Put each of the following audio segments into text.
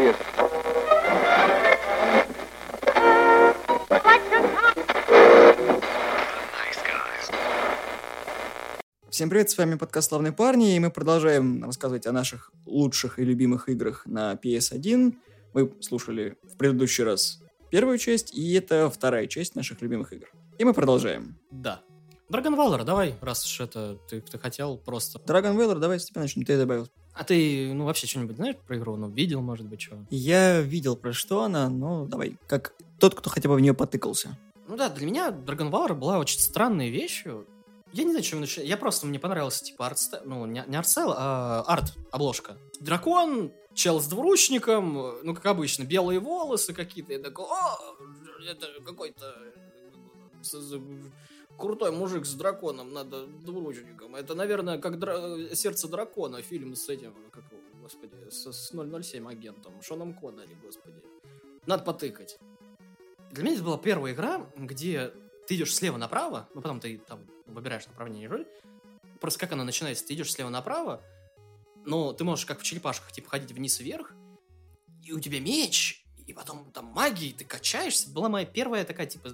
serious. Всем привет, с вами подкаст «Славные парни», и мы продолжаем рассказывать о наших лучших и любимых играх на PS1. Вы слушали в предыдущий раз первую часть, и это вторая часть наших любимых игр. И мы продолжаем. Да. Dragon Valor, давай, раз уж это ты, ты хотел просто. Dragon Valor, давай с тебя начнем, ты добавил. А ты, ну, вообще что-нибудь знаешь про игру? Ну, видел, может быть, что? Я видел, про что она, но давай, как тот, кто хотя бы в нее потыкался. Ну да, для меня Dragon была очень странной вещью. Я не знаю, чем начать. Я просто, мне понравился, типа, арт ну, не, не art style, а арт, обложка. Дракон, чел с двуручником, ну, как обычно, белые волосы какие-то. Я такой, о, это какой-то крутой мужик с драконом, надо двуручником. Это, наверное, как дра... сердце дракона, фильм с этим, как его, господи, с, с 007 агентом, Шоном Коннери, господи. Надо потыкать. Для меня это была первая игра, где ты идешь слева направо, ну потом ты там выбираешь направление игры. Просто как она начинается, ты идешь слева направо, но ты можешь как в черепашках, типа, ходить вниз и вверх, и у тебя меч, и потом там магии, ты качаешься. Была моя первая такая, типа,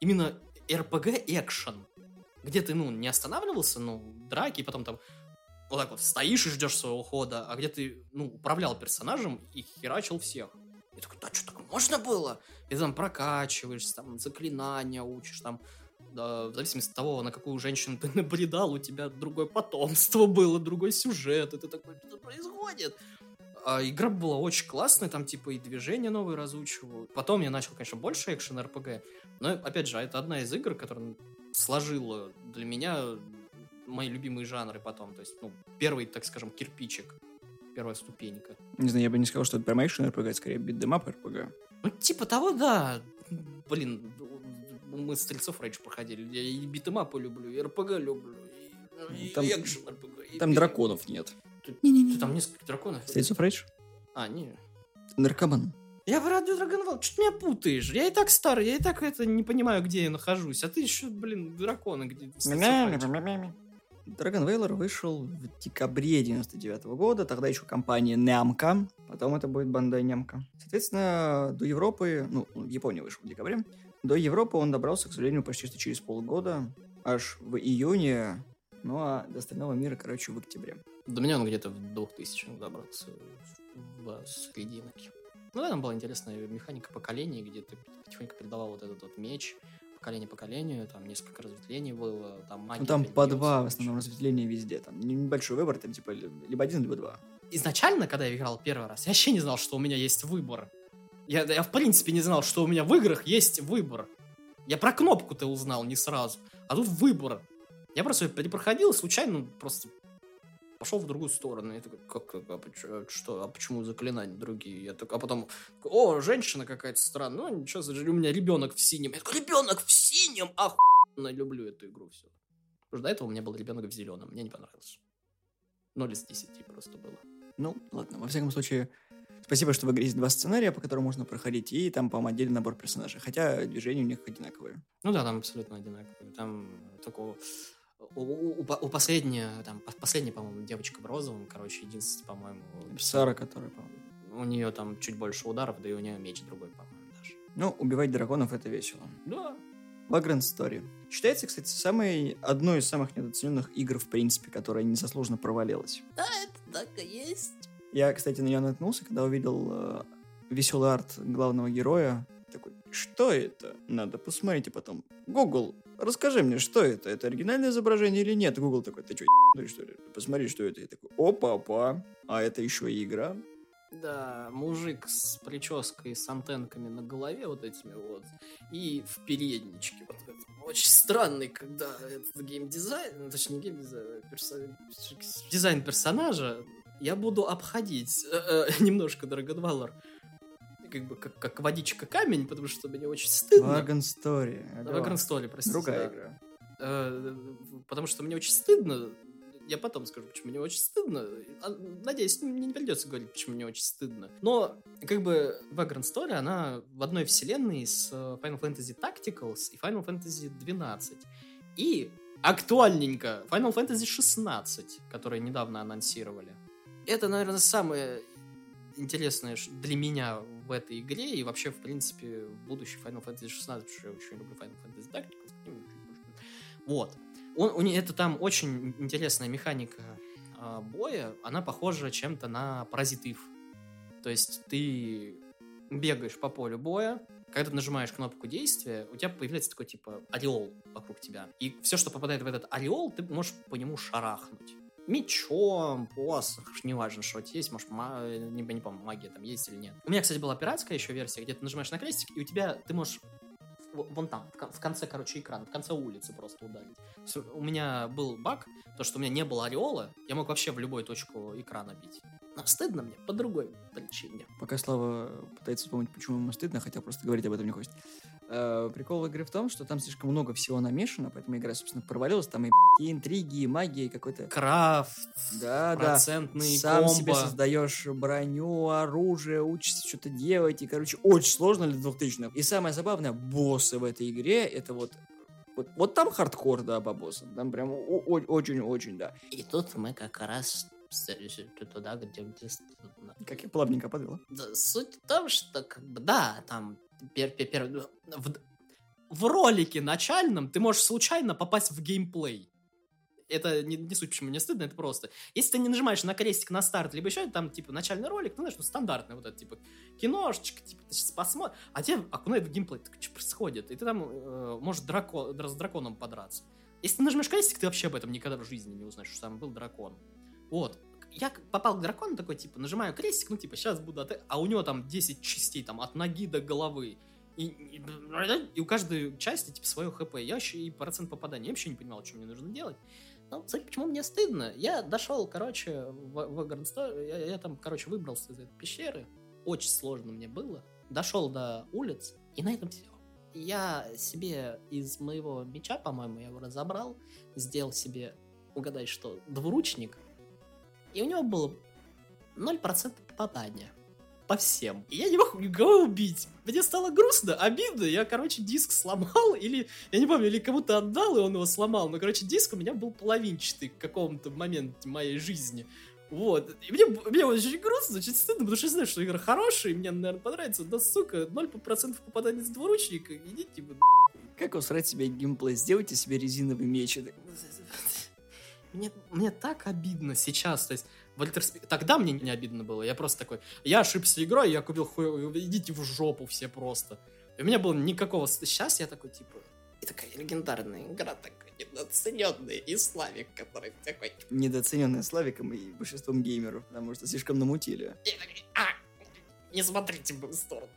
именно RPG экшен, где ты, ну, не останавливался, ну, драки, потом там вот так вот стоишь и ждешь своего хода, а где ты, ну, управлял персонажем и херачил всех. Я такой, да что, так можно было? И ты там прокачиваешься, там, заклинания учишь, там, да, в зависимости от того, на какую женщину ты набредал, у тебя другое потомство было, другой сюжет, и ты такой, что происходит? А игра была очень классная, там типа и движения новые разучивал. Потом я начал, конечно, больше экшен РПГ, но опять же, это одна из игр, которая сложила для меня мои любимые жанры потом. То есть, ну, первый, так скажем, кирпичик, первая ступенька. Не знаю, я бы не сказал, что это прям экшен РПГ, скорее beat 'em up РПГ. Ну, типа того, да. Блин, мы Streets of Rage проходили. Я и битэмапы люблю, и РПГ люблю, и, там, и экшен РПГ. И там драконов нет. Не-не-не. Там несколько драконов. Streets of Rage? А, не. Наркоман. Я в радио Dragon Ball. Что ты меня путаешь? Я и так старый, я и так это не понимаю, где я нахожусь. А ты еще, блин, драконы где Dragon Valor вышел в декабре 99 -го года, тогда еще компания Namco, потом это будет Bandai Namco. Соответственно, до Европы, ну, в Японии вышел в декабре, до Европы он добрался, к сожалению, почти что через полгода, аж в июне, ну а до остального мира, короче, в октябре. До меня он где-то в 2000 добрался, в серединке. Ну да, там была интересная механика поколений, где ты потихоньку передавал вот этот вот меч, поколение поколению, там несколько разветвлений было, там магия. Ну там по два в основном разветвления везде, там небольшой выбор, там типа либо один, либо два. Изначально, когда я играл первый раз, я вообще не знал, что у меня есть выбор. Я, я в принципе не знал, что у меня в играх есть выбор. Я про кнопку-то узнал не сразу, а тут выбор. Я просто перепроходил, случайно просто пошел в другую сторону. Я такой, как, как а, а что, а почему заклинания другие? Я так, а потом, о, женщина какая-то странная, ну ничего, у меня ребенок в синем. Я такой, ребенок в синем, охуенно люблю эту игру, все. Потому что до этого у меня был ребенок в зеленом, мне не понравилось. 0 из 10 просто было. Ну, ладно, во всяком случае, спасибо, что в игре есть два сценария, по которым можно проходить, и там, по-моему, отдельный набор персонажей, хотя движения у них одинаковые. Ну да, там абсолютно одинаковые. Там такого у, у, у последняя, там, последняя, по-моему, девочка в розовом, короче, единственная, по-моему... Сара, которая, по-моему... У нее там чуть больше ударов, да и у нее меч другой, по-моему, даже. Ну, убивать драконов это весело. Да. Vagrant Story. Считается, кстати, самой, одной из самых недооцененных игр, в принципе, которая незаслуженно провалилась. Да, это так и есть. Я, кстати, на нее наткнулся, когда увидел э, веселый арт главного героя. Такой, что это? Надо посмотреть, и потом. Google, расскажи мне, что это? Это оригинальное изображение или нет? Google такой, ты что, что ли? Посмотри, что это. Я такой, опа-опа, а это еще и игра? Да, мужик с прической, с антенками на голове вот этими вот, и в передничке. Вот Очень странный, когда этот геймдизайн, ну, точнее, не геймдизайн, а персо... дизайн персонажа, я буду обходить э, э, немножко Valor как бы как, как водичка камень, потому что мне очень стыдно. Wagon Story. Wagon Story, простите. Другая да. игра. Э, потому что мне очень стыдно. Я потом скажу, почему мне очень стыдно. А, надеюсь, мне не придется говорить, почему мне очень стыдно. Но, как бы, Vagrant Story, она в одной вселенной с э, Final Fantasy Tacticals и Final Fantasy 12. И актуальненько Final Fantasy 16, которые недавно анонсировали. Это, наверное, самая интересное для меня в этой игре и вообще, в принципе, в будущий Final Fantasy 16, потому что я очень люблю Final Fantasy Tactics. Вот. Он, у, это там очень интересная механика э, боя, она похожа чем-то на паразитив. То есть ты бегаешь по полю боя, когда ты нажимаешь кнопку действия, у тебя появляется такой типа ореол вокруг тебя. И все, что попадает в этот ореол, ты можешь по нему шарахнуть. Мечом, посох, неважно, что у тебя есть, может, ма... не, не помню, магия там есть или нет. У меня, кстати, была пиратская еще версия, где ты нажимаешь на крестик, и у тебя, ты можешь вон там, в конце, короче, экрана, в конце улицы просто ударить. У меня был баг, то, что у меня не было ореола, я мог вообще в любую точку экрана бить. Но стыдно мне по другой причине. Пока Слава пытается вспомнить, почему ему стыдно, хотя просто говорить об этом не хочет. Э, прикол в игре в том, что там слишком много всего намешано, поэтому игра, собственно, провалилась. Там и, и интриги, и магия, и какой-то... Крафт, да, процентный да. Сам комбо. себе создаешь броню, оружие, учишься что-то делать. И, короче, очень сложно для 2000-х. И самое забавное, боссы в этой игре, это вот вот, вот там хардкор, да, по боссам. Там прям очень-очень, да. И тут мы как раз туда, где... Как я плавненько подвел. Да, суть в том, что, как бы, да, там, пер, пер, пер, в, в ролике начальном ты можешь случайно попасть в геймплей. Это не, не суть, почему мне стыдно, это просто. Если ты не нажимаешь на крестик на старт, либо еще там, типа, начальный ролик, ну, знаешь, ну, стандартный вот этот, типа, киношечка, типа, ты сейчас посмотришь, а тебе окунает в геймплей, так что происходит? И ты там э, можешь дракон, с драконом подраться. Если ты нажмешь крестик, ты вообще об этом никогда в жизни не узнаешь, что там был дракон. Вот. Я попал к дракону такой, типа, нажимаю крестик, ну, типа, сейчас буду... От... А у него там 10 частей, там, от ноги до головы. И, и, и у каждой части, типа, свое хп. Я вообще и процент попадания. Я вообще не понимал, что мне нужно делать. Ну, кстати, почему мне стыдно? Я дошел, короче, в, в Грандстор, я, я там, короче, выбрался из этой пещеры. Очень сложно мне было. Дошел до улиц, и на этом все. Я себе из моего меча, по-моему, я его разобрал, сделал себе, угадай что, двуручник, и у него было 0% попадания. По всем. И я не мог никого убить. Мне стало грустно, обидно. Я, короче, диск сломал, или, я не помню, или кому-то отдал, и он его сломал. Но, короче, диск у меня был половинчатый к какому-то моменте моей жизни. Вот. И мне, мне очень грустно, очень стыдно, потому что я знаю, что игра хорошая, и мне, наверное, понравится. Да, сука, 0% попадания с двуручника, идите вы Как усрать себе геймплей? Сделайте себе резиновый меч мне, мне так обидно сейчас, то есть в тогда мне не обидно было, я просто такой, я ошибся игрой, я купил хуй, идите в жопу все просто. И у меня было никакого... Сейчас я такой, типа, и такая легендарная игра, такая недооцененная, и Славик, который такой... Недооцененная Славиком и большинством геймеров, потому что слишком намутили. И такой, а, не смотрите в сторону.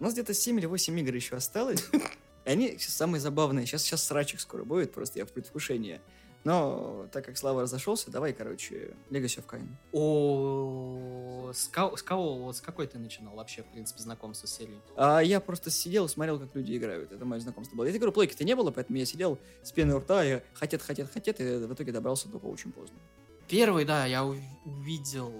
У нас где-то 7 или 8 игр еще осталось. И они самые забавные. Сейчас, сейчас срачик скоро будет, просто я в предвкушении. Но так как Слава разошелся, давай, короче, Legacy of Kain. О, с кого, с кого, вот с какой ты начинал вообще, в принципе, знакомство с серией? А я просто сидел, смотрел, как люди играют. Это мое знакомство было. Я говорю, плойки-то не было, поэтому я сидел с пеной у рта, и хотят, хотят, хотят, и в итоге добрался только очень поздно. Первый, да, я увидел,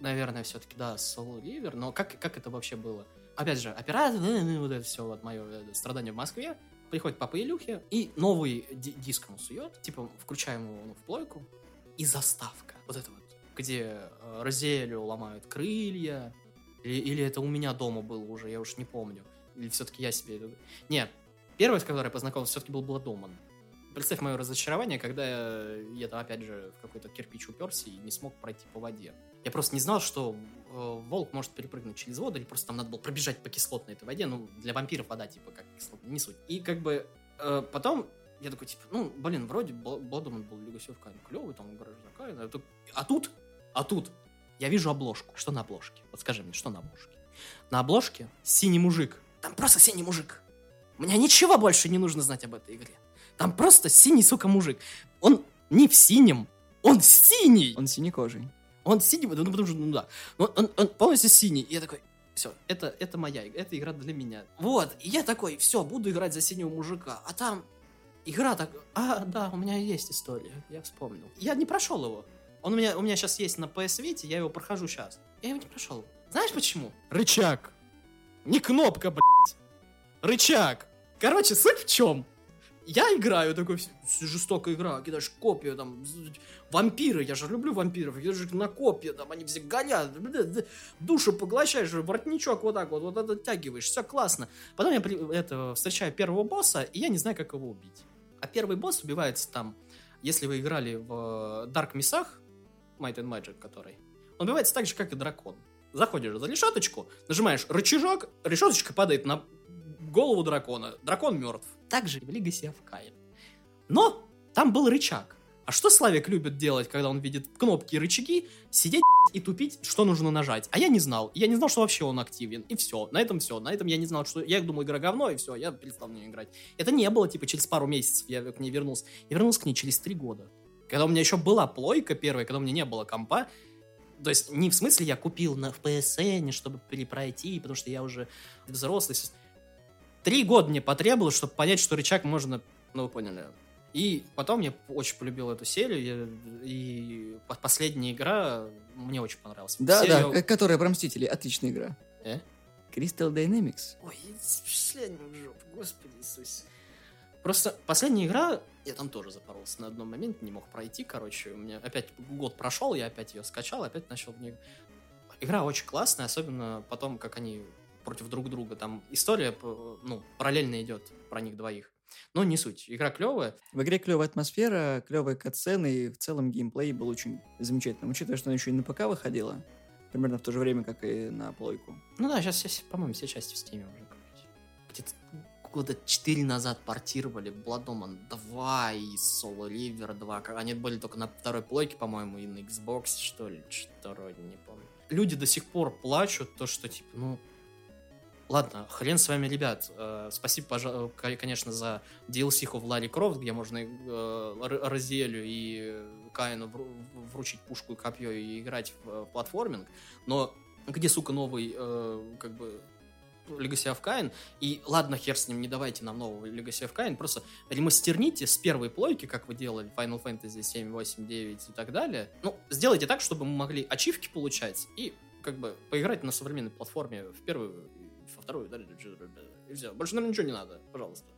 наверное, все-таки, да, Soul River, но как, как это вообще было? Опять же, оператор, вот это все, вот мое э, страдание в Москве, приходит папа Илюхи и новый диск ему сует, типа включаем его ну, в плойку, и заставка. Вот это вот, где э, Розелю ломают крылья, или, или это у меня дома было уже, я уж не помню. Или все-таки я себе... Нет, первый, с которой я познакомился, все-таки был Бладоман. Представь мое разочарование, когда я, я там, опять же, в какой-то кирпич уперся и не смог пройти по воде. Я просто не знал, что волк может перепрыгнуть через воду, или просто там надо было пробежать по кислотной этой воде. Ну, для вампиров вода, типа, как кислотная, не суть. И как бы э, потом я такой, типа, ну, блин, вроде Бладоман был of Kain клевый, там, гараж Каина. А тут, а тут я вижу обложку. Что на обложке? Вот скажи мне, что на обложке? На обложке синий мужик. Там просто синий мужик. Мне ничего больше не нужно знать об этой игре. Там просто синий, сука, мужик. Он не в синем, он синий. Он синекожий. Он синий, ну потому что, ну да. Он, он, он полностью синий. И я такой, все, это, это моя, это игра для меня. Вот, и я такой, все, буду играть за синего мужика. А там игра так, а, да, у меня есть история, я вспомнил. Я не прошел его. Он у меня, у меня сейчас есть на PS Vita, я его прохожу сейчас. Я его не прошел. Знаешь почему? Рычаг. Не кнопка, блядь. Рычаг. Короче, суть в чем? Я играю, такой, жестокая игра, кидаешь копию, там, вампиры, я же люблю вампиров, я же на копья, там, они все горят, душу поглощаешь, воротничок вот так вот, вот оттягиваешь, все классно. Потом я это, встречаю первого босса, и я не знаю, как его убить. А первый босс убивается там, если вы играли в Dark Missах, Might and Magic который, он убивается так же, как и дракон. Заходишь за решеточку, нажимаешь рычажок, решеточка падает на голову дракона, дракон мертв. Также в Legacy of Kain. Но там был рычаг. А что Славик любит делать, когда он видит кнопки и рычаги? Сидеть и тупить, что нужно нажать. А я не знал. Я не знал, что вообще он активен. И все. На этом все. На этом я не знал, что... Я думал, игра говно, и все. Я перестал в нее играть. Это не было, типа, через пару месяцев я к ней вернулся. Я вернулся к ней через три года. Когда у меня еще была плойка первая, когда у меня не было компа, то есть не в смысле я купил на в PSN, чтобы перепройти, потому что я уже взрослый. Три года мне потребовалось, чтобы понять, что рычаг можно, ну вы поняли. И потом я очень полюбил эту серию, и последняя игра мне очень понравилась. Да, серию... да, которая про Мстители, отличная игра. Э? Crystal Dynamics. Ой, впечатление в жопу, господи Иисусе. Просто последняя игра, я там тоже запоролся на одном моменте, не мог пройти, короче, у меня опять год прошел, я опять ее скачал, опять начал в нее... Игра очень классная, особенно потом, как они против друг друга. Там история, ну, параллельно идет про них двоих. Но не суть. Игра клевая. В игре клевая атмосфера, клевые катсцены, и в целом геймплей был очень замечательным. Учитывая, что она еще и на ПК выходила, примерно в то же время, как и на плойку. Ну да, сейчас, по-моему, все части в Steam уже. Где-то года 4 назад портировали Blood Omen 2 и Soul River 2. Они были только на второй плойке, по-моему, и на Xbox, что ли, что вроде, не помню. Люди до сих пор плачут, то, что, типа, ну, Ладно, хрен с вами, ребят. Э, спасибо, пожалуй, конечно, за DLC в Ларри Крофт, где можно э, Розелю и Каину вручить пушку и копье и играть в платформинг. Но где, сука, новый, э, как бы, Legacy of Kain, и ладно, хер с ним, не давайте нам нового Legacy of Kain, просто ремастерните с первой плойки, как вы делали Final Fantasy 7, 8, 9 и так далее. Ну, сделайте так, чтобы мы могли ачивки получать и как бы поиграть на современной платформе в первую во вторую, да, и все. Больше нам ничего не надо, пожалуйста.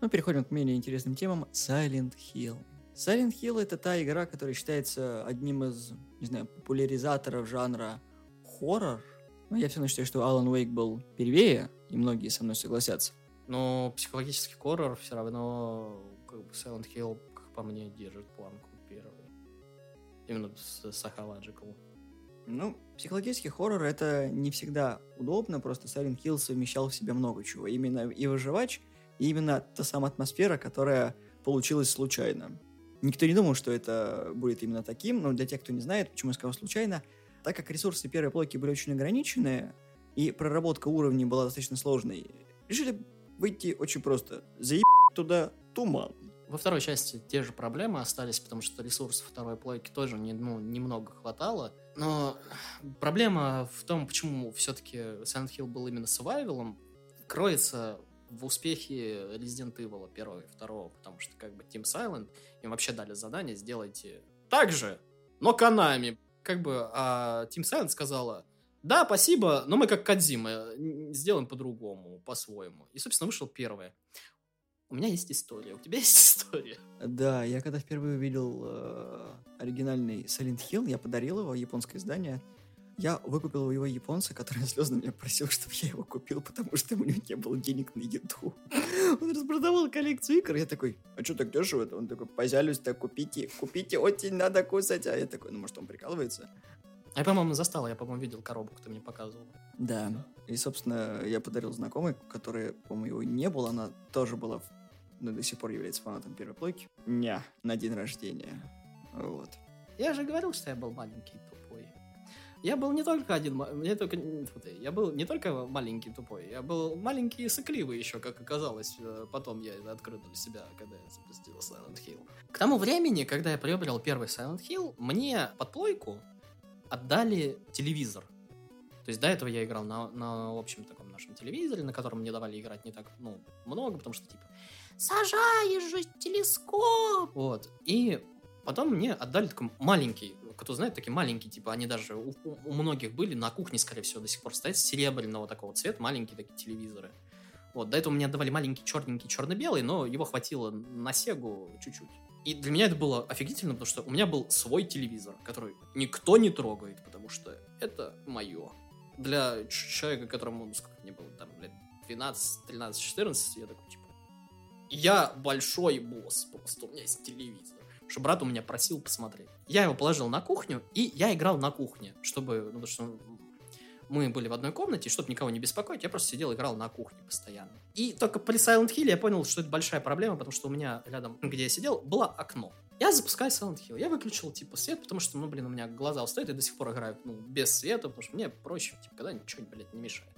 Мы переходим к менее интересным темам. Silent Hill. Silent Hill это та игра, которая считается одним из, не знаю, популяризаторов жанра хоррор. Но я все равно считаю, что Alan Wake был первее, и многие со мной согласятся. Но психологический хоррор все равно, как бы Silent Hill, как по мне, держит планку первый. Именно с Psychological. Ну, психологический хоррор это не всегда удобно, просто Silent Hill совмещал в себе много чего. Именно и выживач, и именно та самая атмосфера, которая получилась случайно. Никто не думал, что это будет именно таким, но для тех, кто не знает, почему я сказал случайно, так как ресурсы первой плойки были очень ограничены, и проработка уровней была достаточно сложной, решили выйти очень просто. Заеб туда туман. Во второй части те же проблемы остались, потому что ресурсов второй плойки тоже не, ну, немного хватало. Но проблема в том, почему все-таки Silent Hill был именно survival кроется в успехе Resident Evil первого и второго, потому что как бы Team Silent им вообще дали задание сделайте так же, но Канами. Как бы а Team Silent сказала, да, спасибо, но мы как Кадзима сделаем по-другому, по-своему. И, собственно, вышел первое у меня есть история. У тебя есть история? Да, я когда впервые увидел э, оригинальный Silent Hill, я подарил его, японское издание. Я выкупил у его японца, который слезно меня просил, чтобы я его купил, потому что у него не было денег на еду. Он распродавал коллекцию игр. Я такой, а что так дешево это? Он такой, позялюсь, так купите, купите, очень надо кусать. А я такой, ну может он прикалывается? Я, по-моему, застал, я, по-моему, видел коробку, ты мне показывал. Да. И, собственно, я подарил знакомой, которая, по-моему, его не было, она тоже была но до сих пор является фанатом первой плойки. Ня, на день рождения. Вот. Я же говорил, что я был маленький тупой. Я был не только один, мне только, я был не только маленький тупой, я был маленький и сыкливый еще, как оказалось. Э, потом я открыл для себя, когда я запустил Silent Hill. К тому времени, когда я приобрел первый Silent Hill, мне под плойку отдали телевизор. То есть до этого я играл на, на общем таком нашем телевизоре, на котором мне давали играть не так ну, много, потому что типа сажаешь же телескоп. Вот. И потом мне отдали такой маленький, кто знает, такие маленькие, типа, они даже у, у многих были, на кухне, скорее всего, до сих пор стоят, серебряного такого цвета, маленькие такие телевизоры. Вот, до этого мне отдавали маленький черненький черно-белый, но его хватило на Сегу чуть-чуть. И для меня это было офигительно, потому что у меня был свой телевизор, который никто не трогает, потому что это мое. Для человека, которому, ну, сколько мне было, там, лет 12, 13, 14, я такой, типа, я большой босс, просто у меня есть телевизор. Что брат у меня просил посмотреть. Я его положил на кухню, и я играл на кухне, чтобы, ну, потому что мы были в одной комнате, чтобы никого не беспокоить, я просто сидел, играл на кухне постоянно. И только при Silent Hill я понял, что это большая проблема, потому что у меня рядом, где я сидел, было окно. Я запускаю Silent Hill. Я выключил, типа, свет, потому что, ну, блин, у меня глаза устают, и до сих пор играю, ну, без света, потому что мне проще, типа, когда ничего, блядь, не мешает.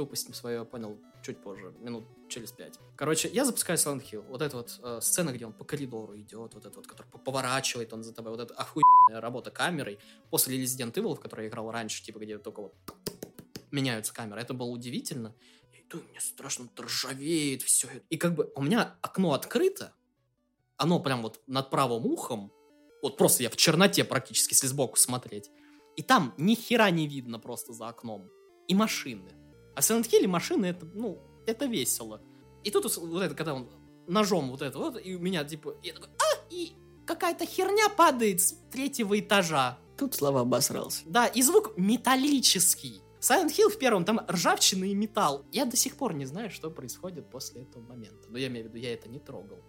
Тупость свое понял чуть позже, минут через пять. Короче, я запускаю Silent Hill. Вот эта вот э, сцена, где он по коридору идет, вот это вот, который поворачивает он за тобой, вот эта охуенная работа камерой. После Resident Evil, в которой я играл раньше, типа, где только вот меняются камеры, это было удивительно. И то мне страшно ржавеет все. И как бы у меня окно открыто, оно прям вот над правым ухом, вот просто я в черноте практически, если сбоку смотреть. И там ни хера не видно просто за окном. И машины. А в Silent Hill машины это, ну, это весело. И тут вот это, когда он ножом вот это вот, и у меня типа, я такой, а, и какая-то херня падает с третьего этажа. Тут Слава обосрался. Да, и звук металлический. Silent Hill в первом, там ржавчина и металл. Я до сих пор не знаю, что происходит после этого момента. Но я имею в виду, я это не трогал.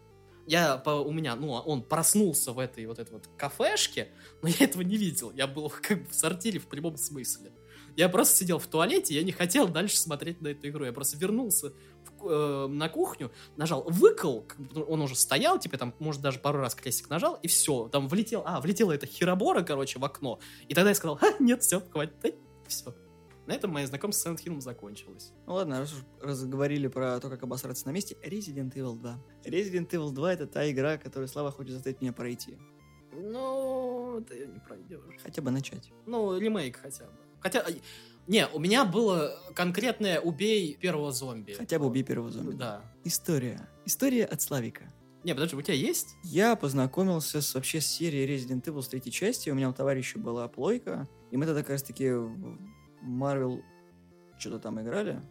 Я, по, у меня, ну, он проснулся в этой вот этой вот кафешке, но я этого не видел. Я был как бы в сортире в прямом смысле. Я просто сидел в туалете, я не хотел дальше смотреть на эту игру. Я просто вернулся в, э, на кухню, нажал выкол, он уже стоял, типа там, может, даже пару раз крестик нажал, и все. Там влетел, а, влетела эта херобора, короче, в окно. И тогда я сказал, а, нет, все, хватит, все. На этом мое знакомство с Silent Hill закончилось. Ну ладно, раз уж разговорили про то, как обосраться на месте, Resident Evil 2. Resident Evil 2 это та игра, которую Слава хочет заставить меня пройти. Ну, это не пройдешь. Хотя бы начать. Ну, ремейк хотя бы. Хотя, не, у меня было конкретное «убей первого зомби». Хотя бы «убей первого зомби». Да. История. История от Славика. Не, подожди, у тебя есть? Я познакомился с, вообще с серией Resident Evil с третьей части. У меня у товарища была плойка. И мы тогда как раз таки в Marvel что-то там играли.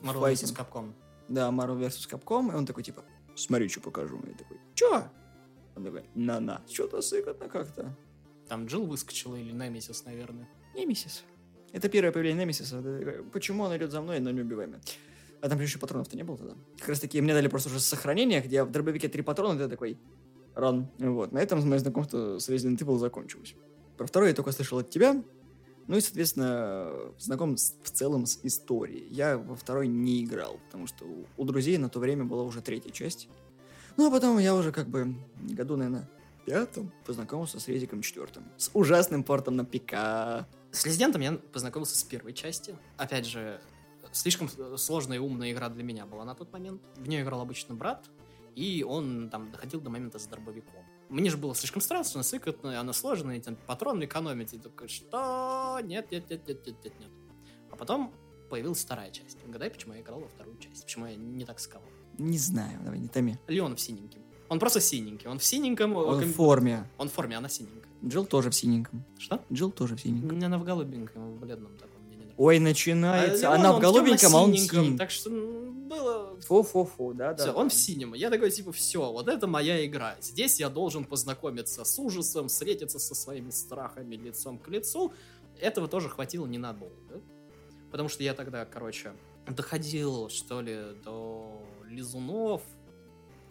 Marvel vs. Capcom. Да, Marvel vs. Capcom. И он такой, типа, смотри, что покажу. Я такой, чё? Он такой, на-на. Что-то сыкотно как-то. Там Джилл выскочила или Немесис, наверное. Немесис. Это первое появление Немесиса. Почему он идет за мной, но не убиваемый? А там еще патронов-то не было тогда. Как раз таки мне дали просто уже сохранение, где в дробовике три патрона, ты такой, ран. Вот. На этом мое знакомство с Resident Evil закончилось. Про второе я только слышал от тебя. Ну и, соответственно, знаком с, в целом с историей. Я во второй не играл, потому что у, у друзей на то время была уже третья часть. Ну а потом я уже как бы году, наверное, пятом познакомился с Резиком четвертым. С ужасным портом на ПК. С Резидентом я познакомился с первой части. Опять же, слишком сложная и умная игра для меня была на тот момент. В нее играл обычно брат, и он там доходил до момента с дробовиком. Мне же было слишком страшно, сыкотно, она сложная, там патрон экономить. И такой, что? Нет, нет, нет, нет, нет, нет, нет. А потом появилась вторая часть. Угадай, почему я играл во вторую часть? Почему я не так сказал? Не знаю, давай не томи. Леон в синеньком. Он просто синенький. Он в синеньком. Он в форме. Он в форме, она синенькая. Джилл тоже в синеньком. Что? Джилл тоже в синеньком. Она в голубеньком, в бледном таком. Ой, начинается. А, Она в голубеньком, а он в синеньком. Так что было... Фу-фу-фу, да, да. Все, он в синем. Я такой, типа, все, вот это моя игра. Здесь я должен познакомиться с ужасом, встретиться со своими страхами лицом к лицу. Этого тоже хватило ненадолго. Потому что я тогда, короче, доходил, что ли, до лизунов.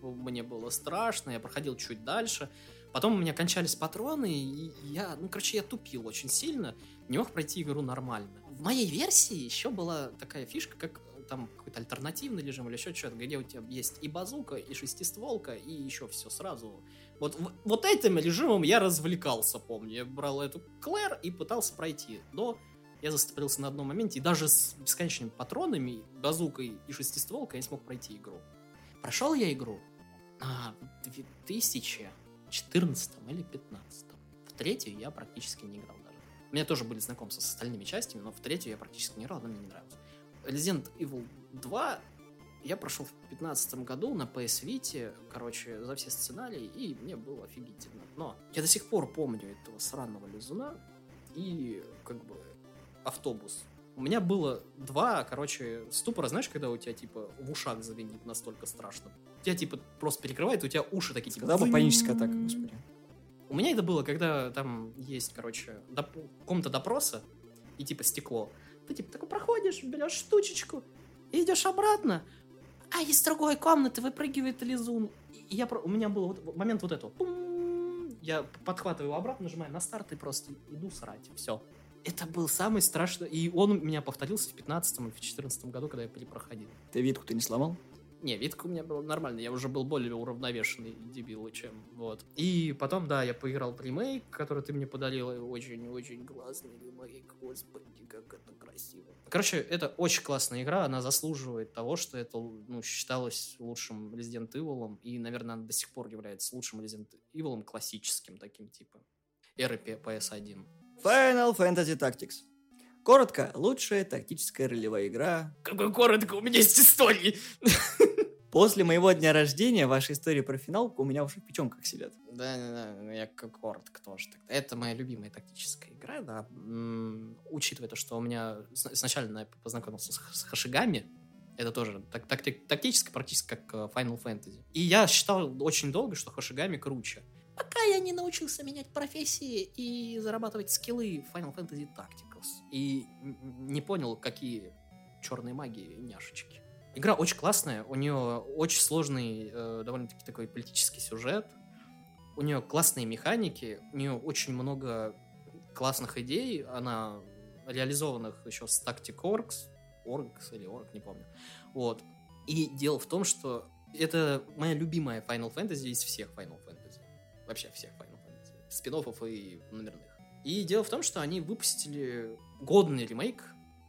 Мне было страшно, я проходил чуть дальше. Потом у меня кончались патроны, и я, ну, короче, я тупил очень сильно, не мог пройти игру нормально. В моей версии еще была такая фишка, как там какой-то альтернативный режим или еще что-то, где у тебя есть и базука, и шестистволка, и еще все сразу. Вот, вот этим режимом я развлекался, помню. Я брал эту Клэр и пытался пройти. Но я застопорился на одном моменте, и даже с бесконечными патронами, базукой и шестистволкой я не смог пройти игру. Прошел я игру а, 2000 14 или 15 В третью я практически не играл даже. У меня тоже были знакомства с остальными частями, но в третью я практически не играл, она мне не нравилась. Resident Evil 2 я прошел в 15 году на PS Vita, короче, за все сценарии, и мне было офигительно. Но я до сих пор помню этого сраного лизуна и как бы автобус. У меня было два, короче, ступора, знаешь, когда у тебя, типа, в ушах звенит настолько страшно. У тебя, типа, просто перекрывает, у тебя уши такие, типа... Когда бы паническая атака, господи. У меня это было, когда там есть, короче, доп... комната допроса и, типа, стекло. Ты, типа, такой проходишь, берешь штучечку и идешь обратно, а из другой комнаты выпрыгивает лизун. И я, у меня был вот момент вот этого. Я подхватываю его обратно, нажимаю на старт и просто иду срать. Все. Это был самый страшный... И он у меня повторился в 15 или в 14 году, когда я перепроходил. Ты витку ты не сломал? Не, витка у меня была нормальная, я уже был более уравновешенный дебил, чем вот. И потом, да, я поиграл в ремейк, который ты мне подарил, очень-очень классный ремейк, господи, как это красиво. Короче, это очень классная игра, она заслуживает того, что это ну, считалось лучшим Resident Evil, и, наверное, она до сих пор является лучшим Resident Evil классическим таким типа эры PS1. Final Fantasy Tactics. Коротко, лучшая тактическая ролевая игра. Какой коротко, у меня есть истории. После моего дня рождения ваши истории про финалку у меня уже в печенках сидят. Да, да, да, я как коротко тоже. Это моя любимая тактическая игра, да. М-м, учитывая то, что у меня сначала я познакомился с, с Хашигами, это тоже так, так, тактически практически как э, Final Fantasy. И я считал очень долго, что Хашигами круче. Пока я не научился менять профессии и зарабатывать скиллы Final Fantasy Tacticals. И не понял, какие черные магии няшечки. Игра очень классная, у нее очень сложный, э, довольно-таки такой политический сюжет, у нее классные механики, у нее очень много классных идей, она реализованных еще с Tactic Orgs, Orgs или Org, не помню. Вот. И дело в том, что это моя любимая Final Fantasy из всех Final Fantasy. Вообще всех Final Fantasy. спин и номерных. И дело в том, что они выпустили годный ремейк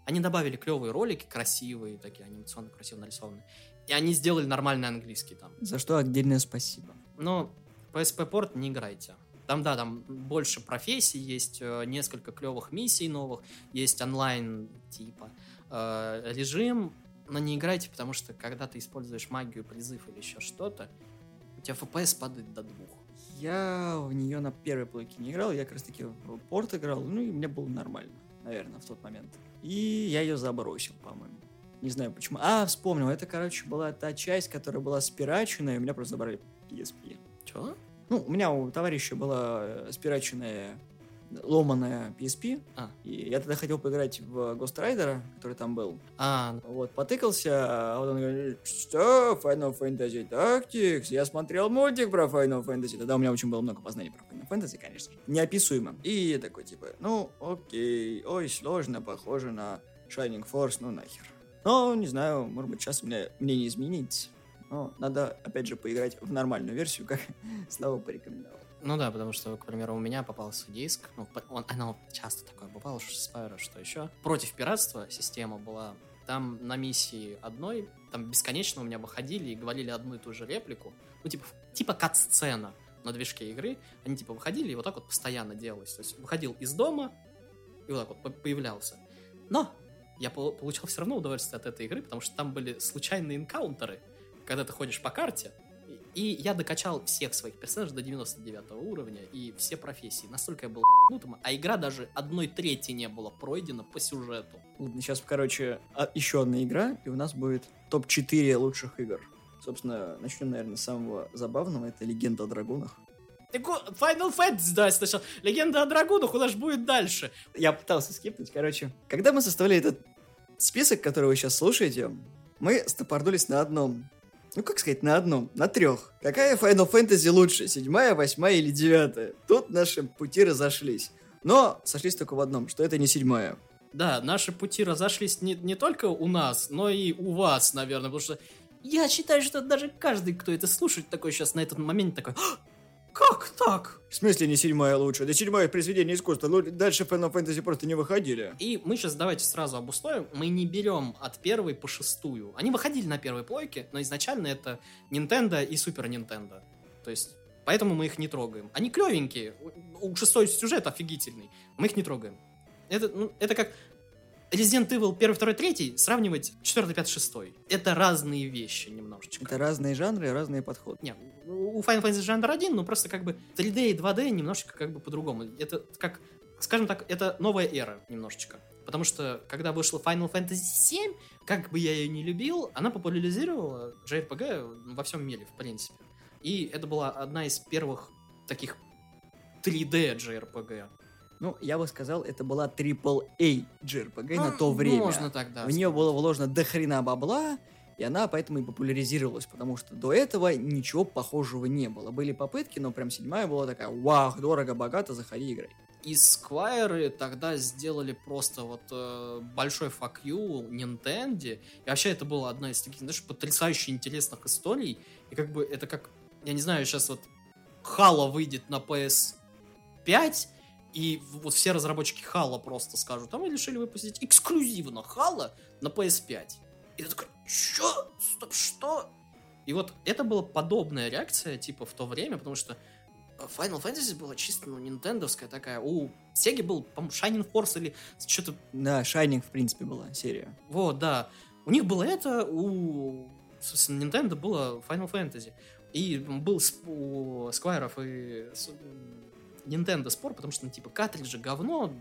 они добавили клевые ролики, красивые, такие анимационно красиво нарисованные. И они сделали нормальный английский там. За что отдельное спасибо. Но PSP порт не играйте. Там, да, там больше профессий, есть э, несколько клевых миссий новых, есть онлайн типа э, режим, но не играйте, потому что когда ты используешь магию, призыв или еще что-то, у тебя FPS падает до двух. Я в нее на первой плойке не играл, я как раз таки в порт играл, ну и мне было нормально, наверное, в тот момент. И я ее забросил, по-моему. Не знаю почему. А, вспомнил. Это, короче, была та часть, которая была спираченная, и у меня просто забрали PSP. Чего? Ну, у меня у товарища была э, спираченная ломаная PSP. А. И я тогда хотел поиграть в Ghost Rider, который там был. А. Вот, потыкался, а вот он говорит, что, Final Fantasy Tactics? Я смотрел мультик про Final Fantasy. Тогда у меня очень было много познаний про Final Fantasy, конечно. Неописуемо. И я такой, типа, ну, окей, ой, сложно, похоже на Shining Force, ну нахер. Но, не знаю, может быть, сейчас мне, мне не изменить. Но надо, опять же, поиграть в нормальную версию, как Слава порекомендовал. Ну да, потому что, к примеру, у меня попался диск, ну, он, оно часто такое бывало, что Spyro, что еще. Против пиратства система была. Там на миссии одной, там бесконечно у меня выходили и говорили одну и ту же реплику. Ну, типа, типа кат-сцена на движке игры. Они, типа, выходили и вот так вот постоянно делалось. То есть, выходил из дома и вот так вот появлялся. Но я получал все равно удовольствие от этой игры, потому что там были случайные энкаунтеры, когда ты ходишь по карте, и я докачал всех своих персонажей до 99 уровня и все профессии. Настолько я был х**нутым, а игра даже одной трети не была пройдена по сюжету. Сейчас, короче, а, еще одна игра, и у нас будет топ-4 лучших игр. Собственно, начнем, наверное, с самого забавного. Это «Легенда о драгунах». Final Fantasy, да, сначала. Легенда о драгунах, куда же будет дальше? Я пытался скипнуть, короче. Когда мы составляли этот список, который вы сейчас слушаете, мы стопорнулись на одном ну как сказать, на одном, на трех. Какая Final Fantasy лучше, седьмая, восьмая или девятая? Тут наши пути разошлись. Но сошлись только в одном, что это не седьмая. Да, наши пути разошлись не, не только у нас, но и у вас, наверное, потому что я считаю, что даже каждый, кто это слушает, такой сейчас на этот момент такой, «А, как так? В смысле не седьмая лучше? Да седьмая произведение искусства. Дальше Final Fantasy просто не выходили. И мы сейчас давайте сразу обусловим. Мы не берем от первой по шестую. Они выходили на первой плойке, но изначально это Nintendo и Super Nintendo. То есть Поэтому мы их не трогаем. Они клевенькие. У шестой сюжет офигительный. Мы их не трогаем. Это, ну, это как Resident Evil 1, 2, 3 сравнивать 4, 5, 6. Это разные вещи немножечко. Это разные жанры разные подходы. Нет, у Final Fantasy жанр один, но просто как бы 3D и 2D немножечко как бы по-другому. Это как, скажем так, это новая эра немножечко. Потому что, когда вышла Final Fantasy VII, как бы я ее не любил, она популяризировала JRPG во всем мире, в принципе. И это была одна из первых таких 3D JRPG. Ну, я бы сказал, это была AAA JRPG ну, на то время. Можно так, да. В нее было вложено до хрена бабла, и она поэтому и популяризировалась, потому что до этого ничего похожего не было. Были попытки, но прям седьмая была такая, вау, дорого, богато, заходи, играй. И Squire тогда сделали просто вот э, большой fuck you Nintendo. И вообще это была одна из таких, знаешь, потрясающе интересных историй. И как бы это как, я не знаю, сейчас вот Halo выйдет на PS5, и вот все разработчики Halo просто скажут, а мы решили выпустить эксклюзивно Halo на PS5. И ты такой, чё? Стоп, что? И вот это была подобная реакция, типа, в то время, потому что Final Fantasy была чисто, ну, нинтендовская такая. У Sega был, по-моему, Shining Force или что-то... Да, Shining, в принципе, была серия. Вот, да. У них было это, у, собственно, Nintendo было Final Fantasy. И был у Сквайров и Nintendo спор, потому что, ну, типа, картриджи говно,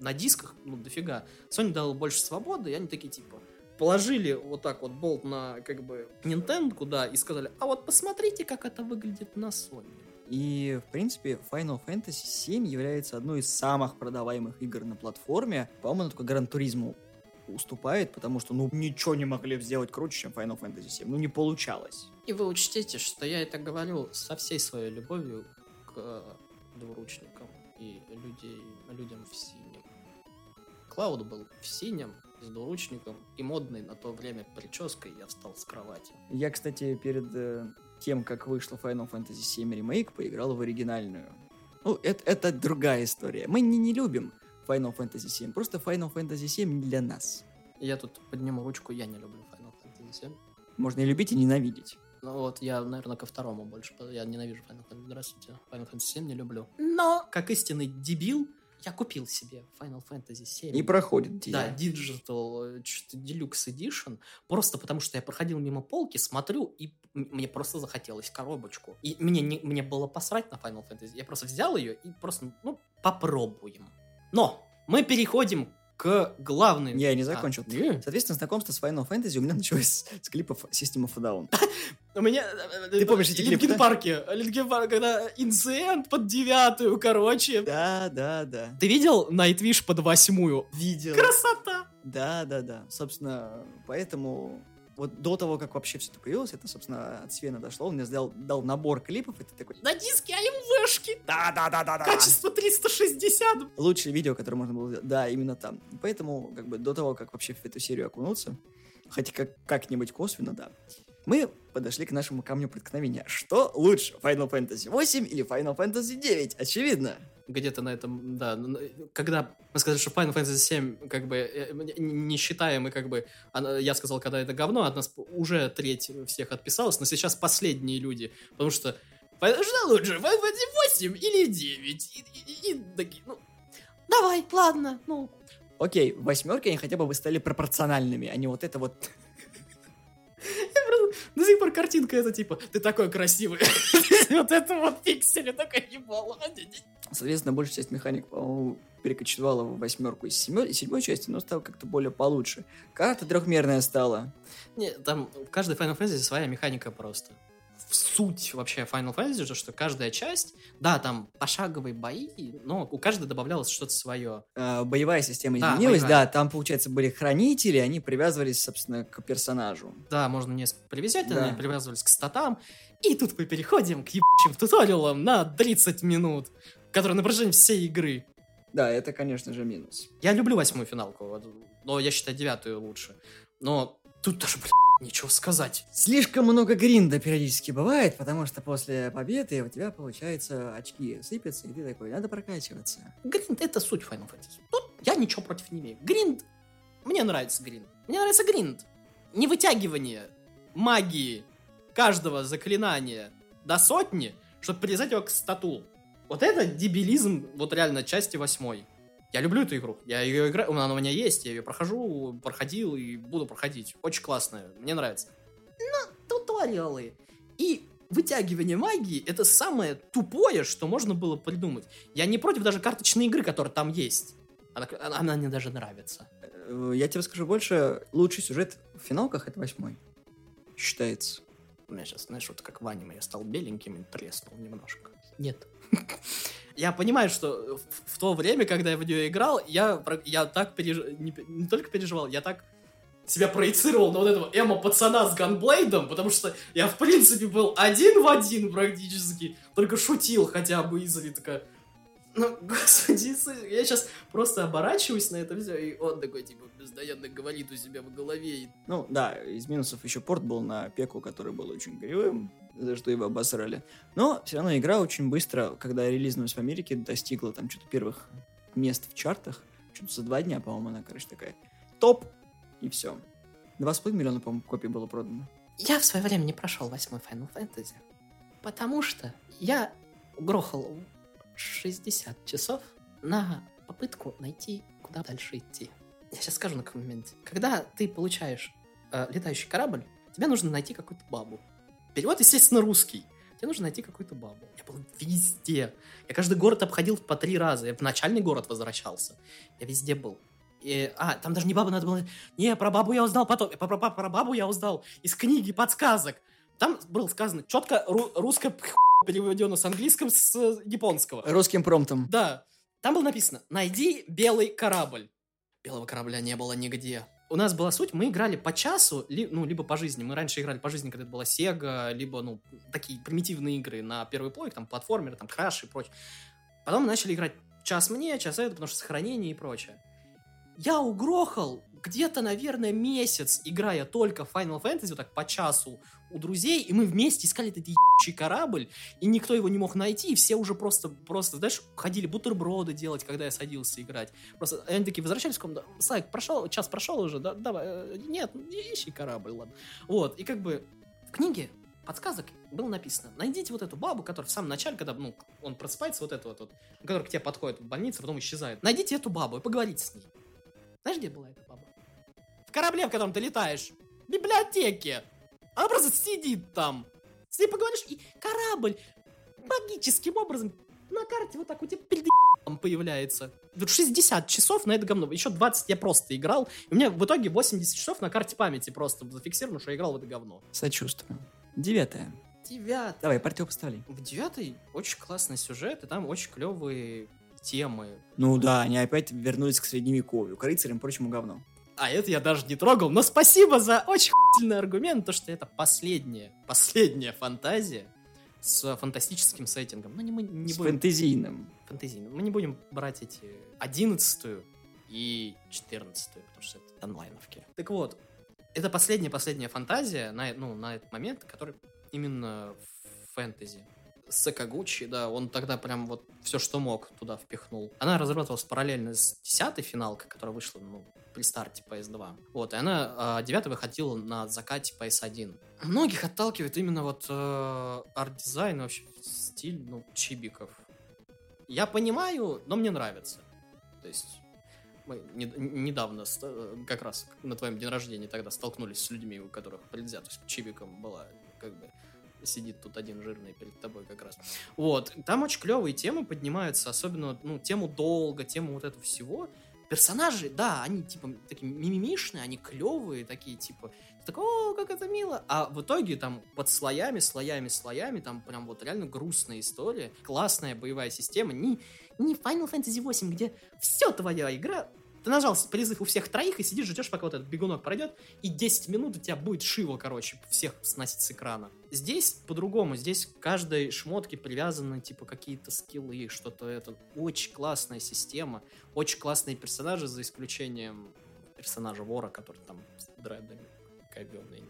на дисках, ну, дофига. Sony дал больше свободы, и они такие, типа, положили вот так вот болт на, как бы, Nintendo куда и сказали, а вот посмотрите, как это выглядит на Sony. И, в принципе, Final Fantasy VII является одной из самых продаваемых игр на платформе. По-моему, она только Гран Туризму уступает, потому что, ну, ничего не могли сделать круче, чем Final Fantasy VII. Ну, не получалось. И вы учтите, что я это говорю со всей своей любовью к двуручникам и людей, людям в синем. Клауд был в синем, с двуручником и модной на то время прической я встал с кровати. Я, кстати, перед э, тем, как вышла Final Fantasy VII Remake, поиграл в оригинальную. Ну, это, это другая история. Мы не, не любим Final Fantasy VII, просто Final Fantasy VII не для нас. Я тут подниму ручку, я не люблю Final Fantasy VII. Можно и любить, и ненавидеть. Ну вот, я, наверное, ко второму больше. Я ненавижу Final Fantasy. Здравствуйте. Final Fantasy 7 не люблю. Но, как истинный дебил, я купил себе Final Fantasy 7. И проходит тебя. Да, Digital э, Deluxe Edition. Просто потому, что я проходил мимо полки, смотрю, и мне просто захотелось коробочку. И мне, не, мне было посрать на Final Fantasy. Я просто взял ее и просто, ну, попробуем. Но мы переходим к главной... Я не закончил. А, Соответственно, знакомство с Final Fantasy у меня началось с клипов System of a Down. У меня... Э, Ты помнишь эти клипы, Linkin Park. Linkin Park, когда In the End под девятую, короче. Да, да, да. Ты видел Nightwish под восьмую? Видел. Красота! Да, да, да. Собственно, поэтому вот до того, как вообще все это появилось, это, собственно, от Свена дошло. Он мне сделал, дал набор клипов, и ты такой... На диске АМВшки! Да-да-да-да-да! Качество 360! Лучшее видео, которое можно было сделать. Да, именно там. Поэтому, как бы, до того, как вообще в эту серию окунуться, хотя как, как-нибудь косвенно, да, мы подошли к нашему камню преткновения. Что лучше, Final Fantasy 8 или Final Fantasy 9? Очевидно где-то на этом, да, когда мы сказали, что Final Fantasy 7, как бы, э, не считаем, и как бы, я сказал, когда это говно, от нас уже треть всех отписалась, но сейчас последние люди, потому что что лучше, Final Fantasy 8 или 9? И, и, и такие, ну, давай, ладно, ну. Окей, восьмерки они хотя бы стали пропорциональными, а не вот это вот до сих пор картинка это типа, ты такой красивый. Вот это вот пиксели, такая ебало. Соответственно, большая часть механик, по-моему, перекочевала в восьмерку из седьмой, седьмой части, но стала как-то более получше. Карта трехмерная стала. Не, там в каждой Final Fantasy своя механика просто суть вообще Final Fantasy, то, что каждая часть, да, там пошаговые бои, но у каждой добавлялось что-то свое. Э, боевая система изменилась, да, да, там, получается, были хранители, они привязывались, собственно, к персонажу. Да, можно несколько привязать, да. они привязывались к статам, и тут мы переходим к ебучим туториалам на 30 минут, которые на протяжении всей игры. Да, это, конечно же, минус. Я люблю восьмую финалку, но я считаю девятую лучше. Но тут даже, блин, ничего сказать. Слишком много гринда периодически бывает, потому что после победы у тебя, получается, очки сыпятся, и ты такой, надо прокачиваться. Гринд — это суть Final Fantasy. Тут я ничего против не имею. Гринд... Мне нравится гринд. Мне нравится гринд. Не вытягивание магии каждого заклинания до сотни, чтобы привязать его к стату. Вот это дебилизм, вот реально, части восьмой. Я люблю эту игру. Я ее играю, она у меня есть, я ее прохожу, проходил и буду проходить. Очень классная, мне нравится. Но туториалы и вытягивание магии это самое тупое, что можно было придумать. Я не против даже карточной игры, которая там есть. Она, она, мне даже нравится. Э, Я тебе скажу больше, лучший сюжет в финалках это восьмой. Считается. У меня сейчас, знаешь, вот как в аниме, я стал беленьким и треснул немножко. Нет. Я понимаю, что в, в то время, когда я в нее играл, я, я так переживал, не, не только переживал, я так себя проецировал на вот этого эмо-пацана с ганблейдом, потому что я, в принципе, был один в один практически, только шутил хотя бы изредка. Ну, господи, я сейчас просто оборачиваюсь на это все, и он такой, типа, постоянно говорит у себя в голове, Ну да, из минусов еще порт был на пеку, который был очень кривым, за что его обосрали. Но все равно игра очень быстро, когда релизнулась в Америке, достигла там что-то первых мест в чартах. Что-то за два дня, по-моему, она, короче, такая топ, и все. Два с половиной миллиона, по-моему, копий было продано. Я в свое время не прошел восьмой Final Fantasy, потому что я грохал 60 часов на попытку найти, куда дальше идти. Я сейчас скажу на каком моменте. Когда ты получаешь э, летающий корабль, тебе нужно найти какую-то бабу. Перевод, естественно, русский. Тебе нужно найти какую-то бабу. Я был везде. Я каждый город обходил по три раза. Я в начальный город возвращался. Я везде был. И, а, там даже не баба надо было... Не, про бабу я узнал потом. Про, про, про бабу я узнал из книги подсказок. Там было сказано четко ру- русское переведено с английского, с японского. Русским промптом. Да. Там было написано «Найди белый корабль». Белого корабля не было нигде. У нас была суть, мы играли по часу, ли- ну, либо по жизни. Мы раньше играли по жизни, когда это была Sega, либо, ну, такие примитивные игры на первый плойк, там, платформеры, там, краш и прочее. Потом начали играть час мне, час это, потому что сохранение и прочее. Я угрохал где-то, наверное, месяц, играя только Final Fantasy, вот так по часу у друзей, и мы вместе искали этот ебучий корабль, и никто его не мог найти, и все уже просто, просто, знаешь, ходили бутерброды делать, когда я садился играть. Просто они такие возвращались в комнату, Слайк, прошел, час прошел уже, да, давай, э, нет, ищи корабль, ладно. Вот, и как бы в книге подсказок было написано, найдите вот эту бабу, которая в самом начале, когда, ну, он просыпается, вот эту вот, вот которая к тебе подходит в больнице, потом исчезает. Найдите эту бабу и поговорите с ней. Знаешь, где была эта? В корабле, в котором ты летаешь. В библиотеке. Она просто сидит там. С ней поговоришь, и корабль магическим образом на карте вот так у тебя перед появляется. Вот 60 часов на это говно. Еще 20 я просто играл. И у меня в итоге 80 часов на карте памяти просто зафиксировано, что я играл в это говно. Сочувствую. Девятое. Девятый. Давай, противопоставлей. В девятый очень классный сюжет, и там очень клевые темы. Ну да, они опять вернулись к средневековью, к рыцарям и прочему говну. А это я даже не трогал. Но спасибо за очень охуительный аргумент, то что это последняя, последняя фантазия с фантастическим сеттингом. Ну, не, мы не С будем... фэнтезийным. Фантазийным. Мы не будем брать эти одиннадцатую и четырнадцатую, потому что это онлайновки. Так вот, это последняя-последняя фантазия на, ну, на этот момент, который именно в фэнтези. Сакагучи, да, он тогда прям вот все, что мог, туда впихнул. Она разрабатывалась параллельно с десятой финалкой, которая вышла, ну, при старте PS2. Вот, и она а, девятая выходила на закате PS1. Многих отталкивает именно вот э, арт-дизайн, вообще стиль, ну, чибиков. Я понимаю, но мне нравится. То есть мы не- недавно э, как раз на твоем день рождения тогда столкнулись с людьми, у которых предвзятость к чибикам была как бы сидит тут один жирный перед тобой как раз. Вот. Там очень клевые темы поднимаются, особенно, ну, тему долга, тему вот этого всего. Персонажи, да, они, типа, такие мимимишные, они клевые, такие, типа, такой, о, как это мило. А в итоге там под слоями, слоями, слоями, там прям вот реально грустная история, классная боевая система. Не, не Final Fantasy 8, где все твоя игра ты нажал призыв у всех троих и сидишь, ждешь, пока вот этот бегунок пройдет, и 10 минут у тебя будет шиво, короче, всех сносить с экрана. Здесь по-другому, здесь к каждой шмотке привязаны, типа, какие-то скиллы, что-то это. Очень классная система, очень классные персонажи, за исключением персонажа вора, который там с дредами ковёный.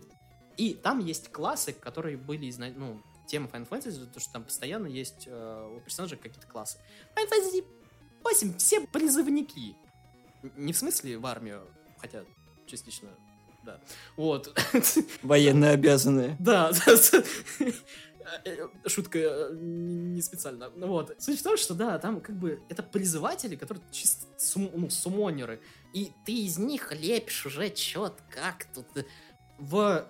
И там есть классы, которые были, ну, тема Final Fantasy, то что там постоянно есть э, у персонажей какие-то классы. Final Fantasy 8 все призывники. Не в смысле в армию, хотя частично, да. Вот. Военно обязанные. Да. Э, Шутка э, не специально. Вот. Суть в том, что да, там как бы это призыватели, которые чисто сум- ну, сумонеры. И ты из них лепишь уже чет как тут. В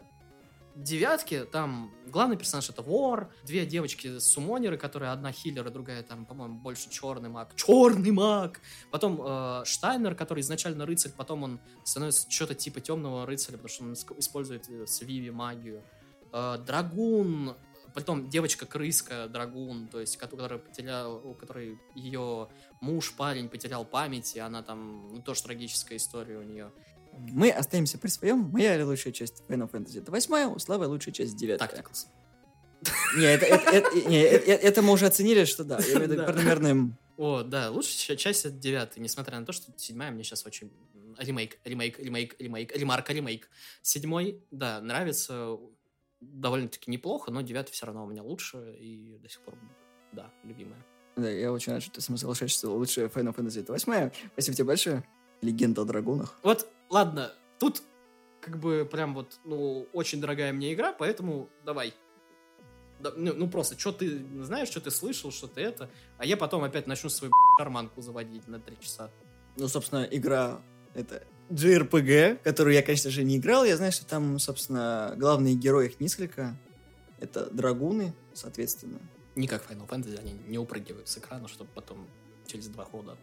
девятке там главный персонаж это вор, две девочки сумонеры, которые одна хиллер, а другая там, по-моему, больше черный маг. Черный маг! Потом э, Штайнер, который изначально рыцарь, потом он становится что-то типа темного рыцаря, потому что он использует э, с магию. Э, Драгун, потом девочка-крыска, Драгун, то есть, которая потеряла, у которой ее муж, парень потерял память, и она там, ну, тоже трагическая история у нее. Мы остаемся при своем. Моя лучшая часть Final Fantasy это восьмая, у Славы лучшая часть девятая. Tacticals. Не, это, это, это, не, это, это мы уже оценили, что да. Я имею в виду примерным... О, да, лучшая часть это девятая, несмотря на то, что седьмая мне сейчас очень... Ремейк, ремейк, ремейк, ремейк, ремарка, ремейк. Седьмой, да, нравится довольно-таки неплохо, но девятый все равно у меня лучше и до сих пор, да, любимая. Да, я очень рад, что ты мной соглашаешься, лучшая Final Fantasy это восьмая. Спасибо тебе большое. Легенда о драгунах. Вот, ладно, тут как бы прям вот, ну, очень дорогая мне игра, поэтому давай. Да, ну, ну, просто, что ты знаешь, что ты слышал, что ты это, а я потом опять начну свою карманку заводить на три часа. Ну, собственно, игра это JRPG, которую я, конечно же, не играл. Я знаю, что там, собственно, главные герои их несколько. Это драгуны, соответственно. Не как Final Fantasy, они не упрыгивают с экрана, чтобы потом через два хода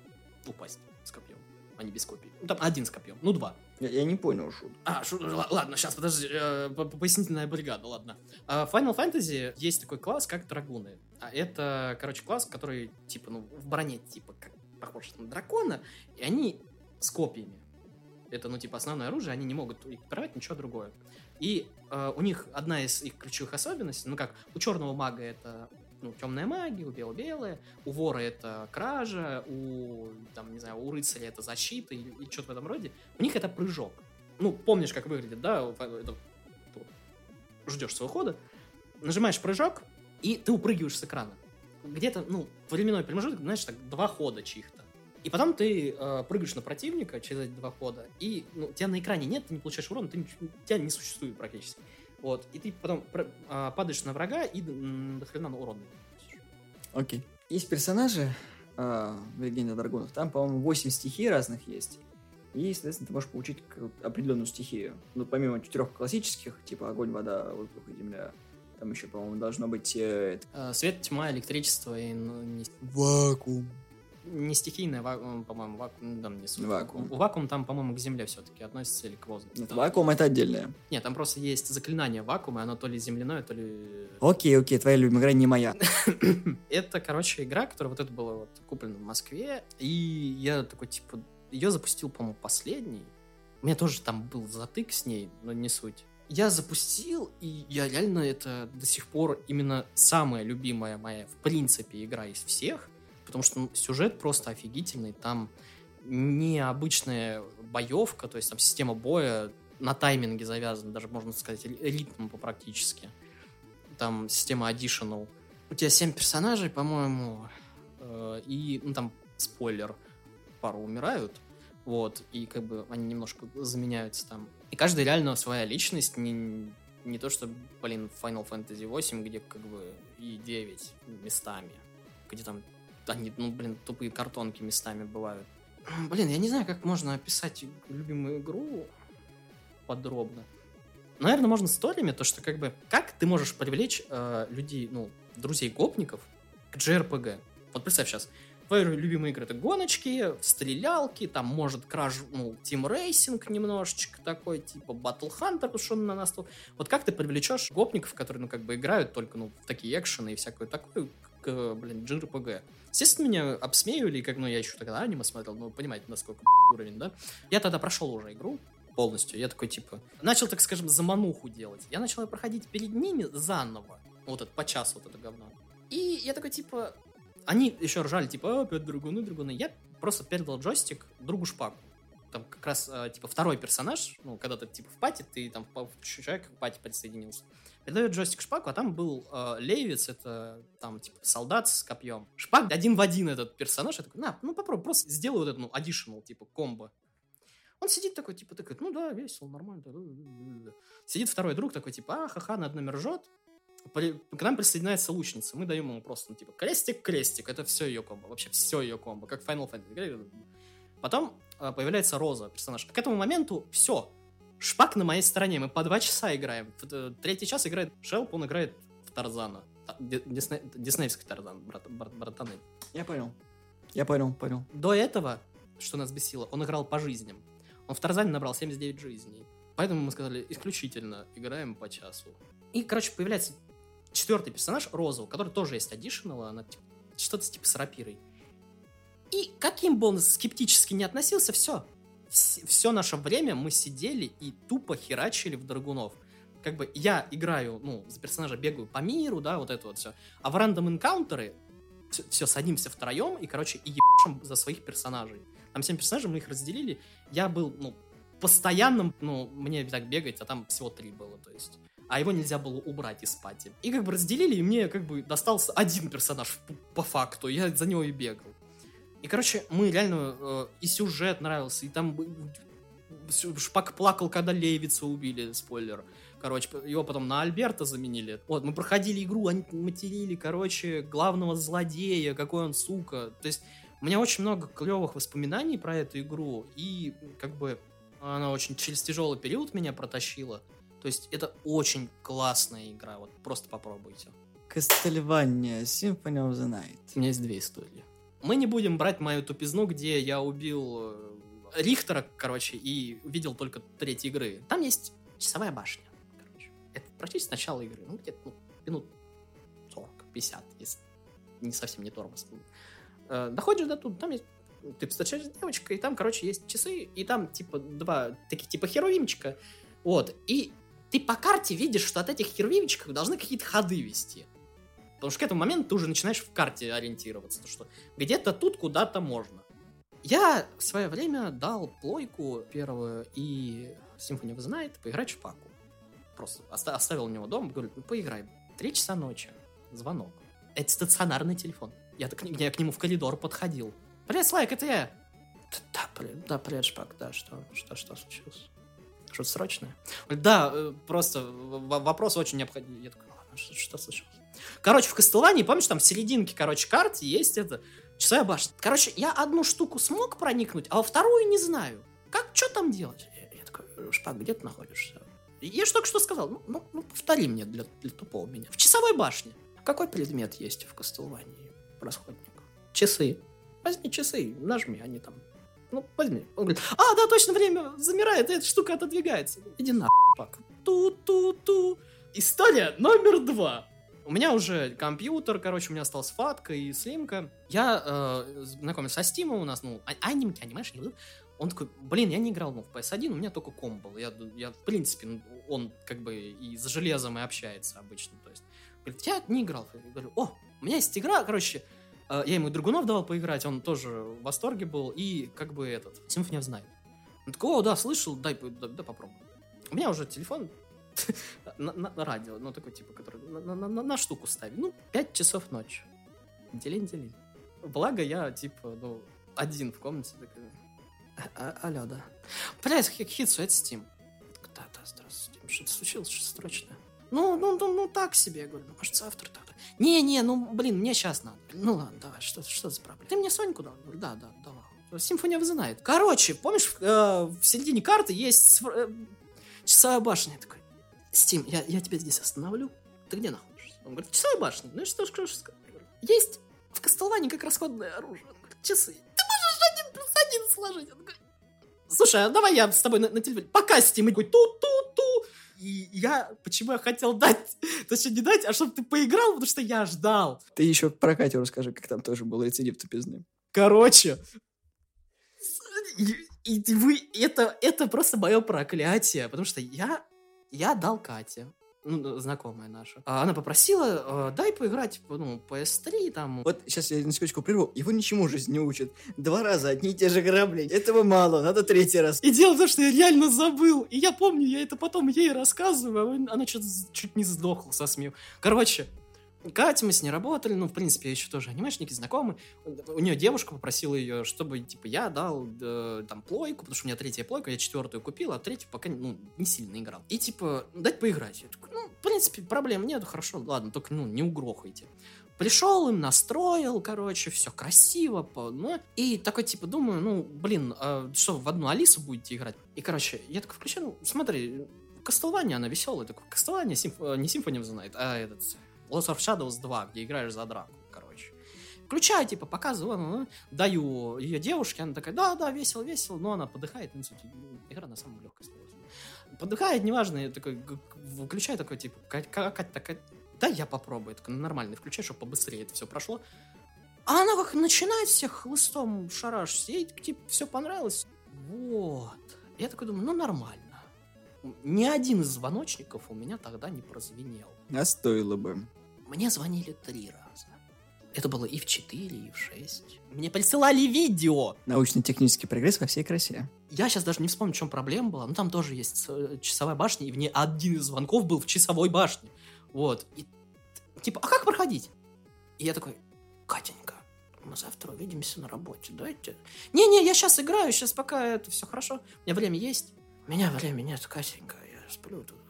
упасть с копьем а не без копий. Ну, там один с копьем, ну, два. Я, я не понял шут. А, шут, ладно, сейчас, подожди, э, пояснительная бригада, ладно. А, в Final Fantasy есть такой класс, как драгуны. А это, короче, класс, который, типа, ну, в броне, типа, как похож на дракона, и они с копьями. Это, ну, типа, основное оружие, они не могут экипировать ничего другое. И э, у них одна из их ключевых особенностей, ну, как у черного мага это ну, темная магия, у белого белая, у вора это кража, у, там, не знаю, у рыцаря это защита или, или что-то в этом роде. У них это прыжок. Ну, помнишь, как выглядит, да? Это, ждешь своего хода, нажимаешь прыжок, и ты упрыгиваешь с экрана. Где-то, ну, временной промежуток, знаешь, так, два хода чьих-то. И потом ты э, прыгаешь на противника через эти два хода, и ну, тебя на экране нет, ты не получаешь урона, ты, тебя не существует практически. Вот, и ты потом а, падаешь на врага и до хрена на урон. Окей. Есть персонажи а, в Легенде Драгунов, там, по-моему, 8 стихий разных есть. И, соответственно, ты можешь получить определенную стихию. Ну, помимо четырех классических, типа огонь, вода, воздух и земля, там еще, по-моему, должно быть... Э, это... Свет, тьма, электричество и... Ну, не... Вакуум не стихийная, по-моему, вакуум, там не суть. Вакуум. Вакуум там, по-моему, к Земле все-таки относится или к воздуху. Нет, там... вакуум это отдельное. Нет, там просто есть заклинание вакуума, оно то ли земляное, то ли... Окей, окей, твоя любимая игра не моя. это, короче, игра, которая вот это была вот куплена в Москве, и я такой, типа, ее запустил, по-моему, последний. У меня тоже там был затык с ней, но не суть. Я запустил, и я реально это до сих пор именно самая любимая моя, в принципе, игра из всех потому что сюжет просто офигительный, там необычная боевка, то есть там система боя на тайминге завязана, даже можно сказать, ритм практически. Там система additional. У тебя семь персонажей, по-моему, э, и, ну, там, спойлер, пару умирают, вот, и как бы они немножко заменяются там. И каждый реально своя личность, не, не то, что, блин, Final Fantasy 8, где как бы и 9 местами, где там они, ну, блин, тупые картонки местами бывают. Блин, я не знаю, как можно описать любимую игру подробно. Наверное, можно историями, то, что как бы, как ты можешь привлечь э, людей, ну, друзей-гопников к JRPG. Вот представь сейчас, твои любимые игры это гоночки, стрелялки, там может краж, ну, Team Racing немножечко такой, типа Battle Hunter, что он на нас тут. Вот как ты привлечешь гопников, которые, ну, как бы играют только, ну, в такие экшены и всякое такое, блин, JRPG. Естественно, меня обсмеивали, как, ну, я еще тогда аниме смотрел, ну, понимаете, насколько уровень, да? Я тогда прошел уже игру полностью, я такой, типа, начал, так скажем, замануху делать. Я начал проходить перед ними заново, вот это, по часу вот это говно. И я такой, типа, они еще ржали, типа, опять другуны, другуны. Я просто передал джойстик другу шпаку. Там как раз, э, типа, второй персонаж, ну, когда ты, типа, в пати, ты там человек к пати присоединился передает джойстик Шпаку, а там был э, Левиц, это там типа солдат с копьем. Шпак один в один этот персонаж. Я такой, на, ну попробуй, просто сделай вот это, ну, additional, типа, комбо. Он сидит такой, типа, такой, ну да, весело, нормально. Сидит второй друг такой, типа, а, ха-ха, над нами ржет. К нам присоединяется лучница. Мы даем ему просто, ну, типа, крестик-крестик. Это все ее комбо. Вообще все ее комбо. Как Final Fantasy. Потом появляется Роза, персонаж. К этому моменту все Шпак на моей стороне, мы по два часа играем. Э, третий час играет Шелп, он играет в Тарзана. Дисней, диснеевский Тарзан, брат, брат, братаны. Я понял. Я понял, понял. До этого, что нас бесило, он играл по жизням. Он в Тарзане набрал 79 жизней. Поэтому мы сказали, исключительно играем по часу. И, короче, появляется четвертый персонаж, Роза, у которой тоже есть аддишнал, она типа, что-то типа с рапирой. И каким бы он скептически не относился, все. Все наше время мы сидели и тупо херачили в драгунов. Как бы я играю, ну, за персонажа бегаю по миру, да, вот это вот все. А в рандом энкаунтеры все, все садимся втроем и, короче, и ебашим за своих персонажей. Там семь персонажей, мы их разделили. Я был, ну, постоянным, ну, мне так бегать, а там всего три было, то есть а его нельзя было убрать из пати. И как бы разделили, и мне как бы достался один персонаж по, факту, я за него и бегал. И, короче, мы реально... Э, и сюжет нравился, и там... Шпак плакал, когда Левица убили, спойлер. Короче, его потом на Альберта заменили. Вот, мы проходили игру, они материли, короче, главного злодея, какой он сука. То есть, у меня очень много клевых воспоминаний про эту игру, и как бы она очень через тяжелый период меня протащила. То есть это очень классная игра, вот просто попробуйте. Castlevania Symphony of the Night. У меня есть две истории. Мы не будем брать мою тупизну, где я убил э, Рихтера, короче, и видел только треть игры. Там есть часовая башня, короче. Это практически начало игры. Ну, где-то ну, минут 40-50, если не совсем не тормоз. Э, доходишь до тут, там есть ты встречаешь девочка, и там, короче, есть часы, и там, типа, два таких, типа, херовимчика, вот, и ты по карте видишь, что от этих херувимчиков должны какие-то ходы вести. Потому что к этому моменту ты уже начинаешь в карте ориентироваться, то что где-то тут куда-то можно. Я в свое время дал плойку первую и Symphony of the Night поиграть шпаку. Просто оставил у него дома, говорю, ну поиграй. Три часа ночи. Звонок. Это стационарный телефон. Я, так, я к нему в коридор подходил. Привет, Слайк, это я. Да, привет, да, привет, Шпак, да, что, что, что случилось? Что-то срочное? Да, э, просто вопрос очень необходим. Я такой, что, случилось? Короче, в Кастелании, помнишь, там в серединке, короче, карты есть это часовая башня. Короче, я одну штуку смог проникнуть, а во вторую не знаю. Как, что там делать? Я, я такой, Шпак, где ты находишься? Я же только что сказал, ну, ну, ну повтори мне для, для тупого меня. В часовой башне. Какой предмет есть в Кастелвании, расходник? Часы. Возьми часы, нажми, они там ну, возьми. Он говорит, а, да, точно, время замирает, эта штука отодвигается. Иди на пак. Ту-ту-ту. История номер два. У меня уже компьютер, короче, у меня осталась фатка и слимка. Я э, знакомился со Стимом у нас, ну, а, анимки, анимешки, он такой, блин, я не играл ну, в PS1, у меня только ком был. Я, я в принципе, ну, он как бы и за железом и общается обычно. То есть, говорит, я не играл. Я говорю, о, у меня есть игра, короче, Э, я ему Драгунов давал поиграть, он тоже в восторге был. И как бы этот, Symphony of Night. Он такой, о, да, слышал, дай, да, да попробуй. У меня уже телефон на, на, радио, ну, такой, типа, который на, штуку ставит. Ну, 5 часов ночи. Делень-делень. Благо я, типа, ну, один в комнате. Такой, а, а, алло, да. Блядь, Хитсу, это Steam. Да, да, здравствуйте. Что-то случилось, что-то срочное. Ну, ну, ну, ну, так себе, я говорю, ну, может, завтра тогда. Не-не, ну, блин, мне сейчас надо. Ну, ладно, давай, что, что за проблема? Ты мне Соньку дал? Да, да, давай. Симфония знает. Короче, помнишь, э, в середине карты есть э, часовая башня. Я такой, Стим, я, я тебя здесь остановлю. Ты где находишься? Он говорит, часовая башня. Ну и что ж, что сказать? Есть в Кастелване как расходное оружие. Он говорит, часы. Ты можешь один плюс один сложить. Он говорит, слушай, а давай я с тобой на, на телефоне. Пока, Стим. И такой, ту-ту-ту. И я, почему я хотел дать, точнее не дать, а чтобы ты поиграл, потому что я ждал. Ты еще про Катю расскажи, как там тоже был рецидив тупизны. Короче, и, и вы, это, это просто мое проклятие, потому что я, я дал Кате ну, знакомая наша. А она попросила, э, дай поиграть, ну, PS3 там. Вот сейчас я на секундочку прерву. Его ничему жизнь не учат. Два раза одни и те же грабли. Этого мало, надо третий раз. И дело в том, что я реально забыл. И я помню, я это потом ей рассказываю, а она что-то чуть не сдохла со смеху. Короче, Катя, мы с ней работали, ну, в принципе, еще тоже анимешники, знакомы. У нее девушка попросила ее, чтобы, типа, я дал э, там плойку, потому что у меня третья плойка, я четвертую купил, а третью пока, ну, не сильно играл. И, типа, дать поиграть. Я такой, ну, в принципе, проблем нет, хорошо, ладно, только, ну, не угрохайте. Пришел им, настроил, короче, все красиво, ну, и такой, типа, думаю, ну, блин, а что, в одну Алису будете играть? И, короче, я такой включаю, ну, смотри, Кастелвания, она веселая, такой, Кастелвания, симф... Э, не Symphony of а этот, Lost of Shadows 2, где играешь за драку, короче. Включаю, типа, показываю, ну, даю ее девушке, она такая, да, да, весело, весело, но она подыхает, ну, сути, игра на самом легкой Подыхает, неважно, я такой, включаю такой, типа, Катя такая, да, я попробую. Это нормально, включай, чтобы побыстрее это все прошло. А она как начинает всех хлыстом шарашить, ей типа все понравилось. Вот. Я такой думаю, ну нормально. Ни один из звоночников у меня тогда не прозвенел. А стоило бы. Мне звонили три раза. Это было и в 4, и в 6. Мне присылали видео. Научно-технический прогресс во всей красе. Я сейчас даже не вспомню, в чем проблема была. Ну, там тоже есть э, часовая башня, и в ней один из звонков был в часовой башне. Вот. И типа, а как проходить? И я такой, Катенька, мы завтра увидимся на работе, дайте. Не-не, я сейчас играю, сейчас пока это все хорошо. У меня время есть. У меня время нет, Катенька, я сплю тут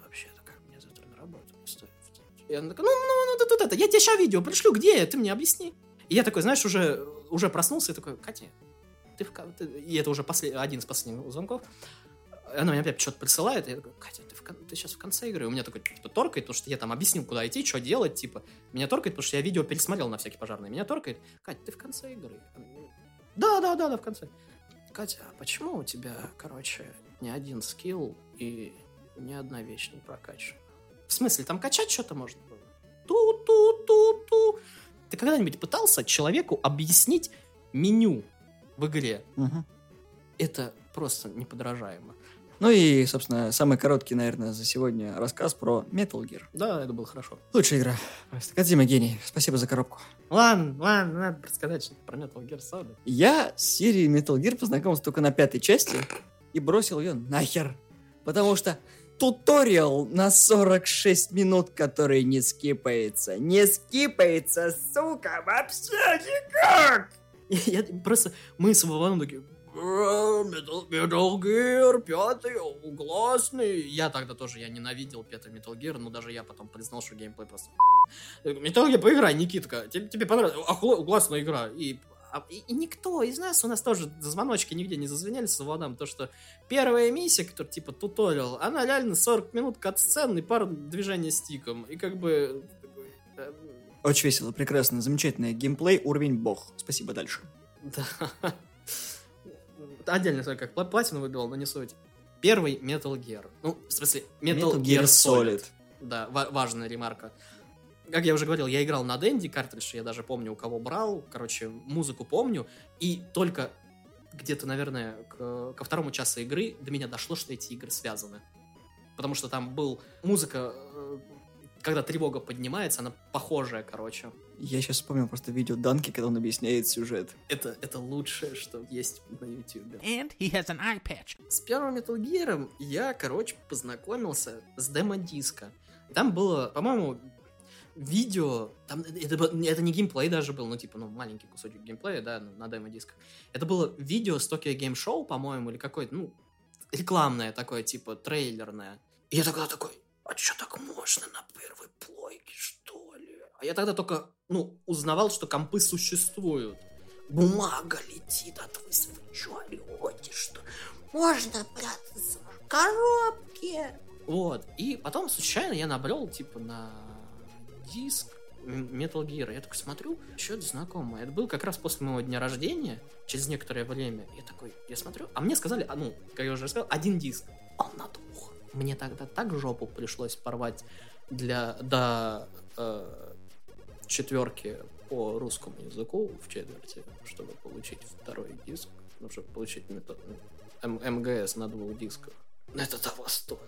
И она такая, ну, ну, ну, тут это, я тебе сейчас видео пришлю, где ты мне объясни. И я такой, знаешь, уже, уже проснулся и такой, Катя, ты в... Ты... И это уже послед... один из последних звонков она мне опять что-то присылает, и я такой, Катя, ты, в, ты сейчас в конце игры. И у меня такой, типа, торкает, потому что я там объяснил, куда идти, что делать, типа. Меня торкает, потому что я видео пересмотрел на всякие пожарные. Меня торкает, Катя, ты в конце игры. Да, да, да, да, в конце. Катя, а почему у тебя, короче, ни один скилл и ни одна вещь не прокачана? В смысле, там качать что-то можно было? Ту-ту-ту-ту. Ты когда-нибудь пытался человеку объяснить меню в игре? Угу. Это просто неподражаемо. Ну и, собственно, самый короткий, наверное, за сегодня рассказ про Metal Gear. Да, это было хорошо. Лучшая игра. Кадзима гений. Спасибо за коробку. Ладно, ладно, надо рассказать что-то про Metal Gear Solid. Я с серией Metal Gear познакомился только на пятой части и бросил ее нахер. Потому что туториал на 46 минут, который не скипается. Не скипается, сука, вообще никак! Я, просто, мы с Вованом такие, Metal, Metal Gear, пятый, классный. Я тогда тоже, я ненавидел пятый Metal Gear, но даже я потом признал, что геймплей просто... Metal Gear, поиграй, Никитка, тебе, тебе понравилось, а, классная игра. И, а, и, и никто из нас, у нас тоже звоночки нигде не зазвенели с Владом, то что первая миссия, которая типа туториал, она реально 40 минут кат-сцен и пару движений стиком. И как бы... Э, Очень весело, прекрасно, замечательный геймплей, уровень бог. Спасибо, дальше. Да отдельно как платину выбил, но не суть. Первый Metal Gear. Ну, в смысле, Metal, Metal Gear, Gear Solid. Solid. Да, ва- важная ремарка. Как я уже говорил, я играл на Дэнди картридж, я даже помню, у кого брал, короче, музыку помню, и только где-то, наверное, к, ко второму часу игры до меня дошло, что эти игры связаны. Потому что там был музыка э, когда тревога поднимается, она похожая, короче. Я сейчас вспомнил просто видео Данки, когда он объясняет сюжет. Это, это лучшее, что есть на YouTube. And he has an eye patch. С первым Metal Gear я, короче, познакомился с демо-диска. Там было, по-моему, видео, там, это, это не геймплей даже был, ну, типа, ну, маленький кусочек геймплея, да, на демо-дисках. Это было видео с Tokyo Game Show, по-моему, или какое-то, ну, рекламное такое, типа, трейлерное. И я тогда такой, а что так можно на первой плойке, что ли? А я тогда только, ну, узнавал, что компы существуют. Бумага летит, а вы, вы что орете, что? Можно прятаться в коробке. Вот, и потом случайно я набрел, типа, на диск Metal Gear. Я такой смотрю, что-то. Это был как раз после моего дня рождения, через некоторое время. Я такой, я смотрю, а мне сказали, а, ну, как я уже рассказал, один диск. Он на двух. Мне тогда так жопу пришлось порвать для до э, четверки по русскому языку в четверти, чтобы получить второй диск, ну, чтобы получить метод, М МГС на двух дисках. Это того стоило.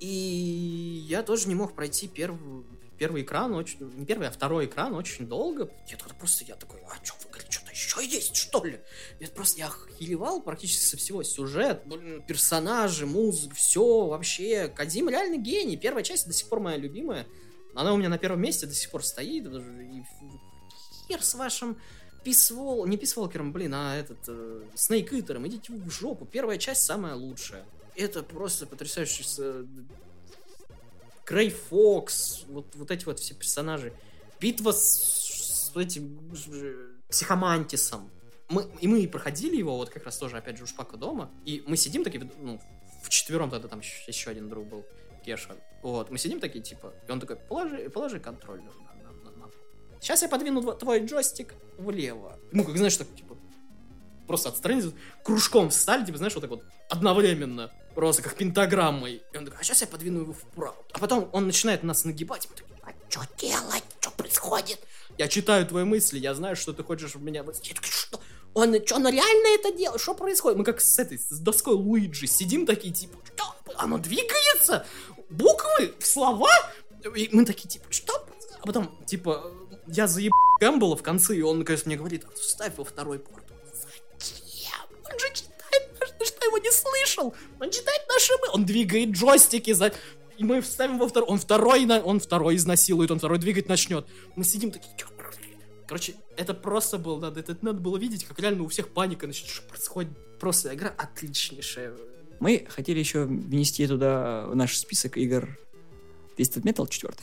И я тоже не мог пройти первую, первый экран, очень, не первый, а второй экран очень долго. Я тогда просто, я такой, а что в игре что-то еще есть, что ли? Я просто, я охеревал практически со всего. Сюжет, персонажи, музыка, все вообще. Кадим реально гений. Первая часть до сих пор моя любимая. Она у меня на первом месте до сих пор стоит. И хер с вашим писвол... Не писволкером, блин, а этот... Э, Снейк Итером. Идите в жопу. Первая часть самая лучшая. Это просто потрясающе Крей Фокс, вот, вот эти вот все персонажи. битва с, с этим э, психомантисом. Мы, и мы проходили его, вот как раз тоже, опять же, у Шпака дома, и мы сидим такие, ну, в четвером тогда там еще, еще один друг был, Кеша. Вот, мы сидим такие, типа, и он такой, положи, положи контроллер на, на, на, на. Сейчас я подвину тво- твой джойстик влево. Ну, как знаешь, так, типа, просто отстраниться, кружком встали, типа, знаешь, вот так вот, одновременно, просто как пентаграммой. И он такой, а сейчас я подвину его вправо. А потом он начинает нас нагибать, мы такие, а что делать, что происходит? Я читаю твои мысли, я знаю, что ты хочешь в меня... Я такой, что? Он, что, он реально это делает? Что происходит? Мы как с этой, с доской Луиджи сидим такие, типа, что? Оно двигается? Буквы? Слова? И мы такие, типа, что? А потом, типа, я заеб Гэмбола в конце, и он, наконец, мне говорит, «А, вставь во второй порт. Не слышал? Он читает наши мы... Он двигает джойстики за... И мы вставим во второй... Он второй, на... он второй изнасилует, он второй двигать начнет. Мы сидим такие... Короче, это просто было, надо, это надо было видеть, как реально у всех паника, значит, что происходит. Просто игра отличнейшая. Мы хотели еще внести туда в наш список игр Twisted Metal 4.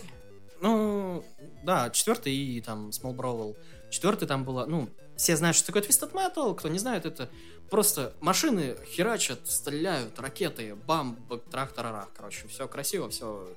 Ну, да, четвертый и там Small Brawl. Четвертый там было, ну, все знают, что такое Twisted Metal, кто не знает, это просто машины херачат, стреляют, ракеты, бам, трах-тарарах, короче, все красиво, все.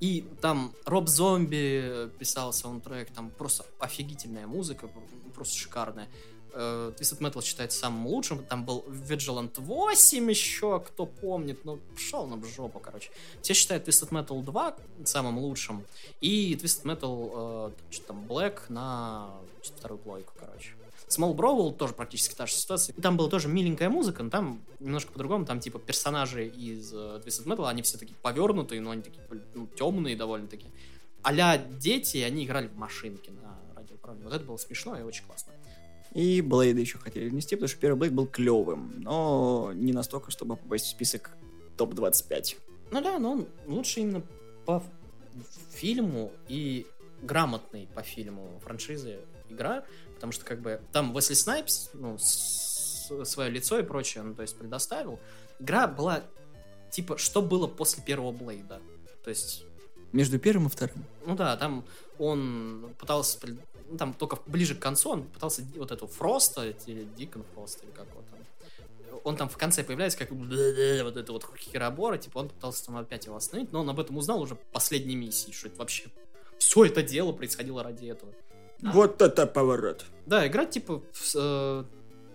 И там Роб Зомби писал саундтрек, там просто офигительная музыка, просто шикарная. Э, Twisted Metal считается самым лучшим, там был Vigilant 8 еще, кто помнит, ну, шел на жопу, короче. Все считают Twisted Metal 2 самым лучшим, и Twisted Metal, э, что там, Black на вторую плойку, короче. Small Brawl тоже практически та же ситуация. И там была тоже миленькая музыка, но там немножко по-другому. Там типа персонажи из э, Twisted Metal, они все такие повернутые, но они такие ну, темные довольно-таки. а дети, они играли в машинки на радиоуправлении. Вот это было смешно и очень классно. И Блейда еще хотели внести, потому что первый Блейд был клевым, но не настолько, чтобы попасть в список топ-25. Ну да, но он лучше именно по фильму и грамотный по фильму франшизы игра, потому что как бы там Уэсли Снайпс, ну, свое лицо и прочее, ну, то есть предоставил. Игра была типа, что было после первого Блейда. То есть, Между первым и вторым. ну да, там он пытался, ну, там только ближе к концу он пытался вот эту Фроста, или Дикон Фрост, или как его там. Он там в конце появляется как вот это вот херобора, типа он пытался там опять его остановить, но он об этом узнал уже в последней миссии, что это вообще все это дело происходило ради этого. Вот это поворот. Да, игра типа э,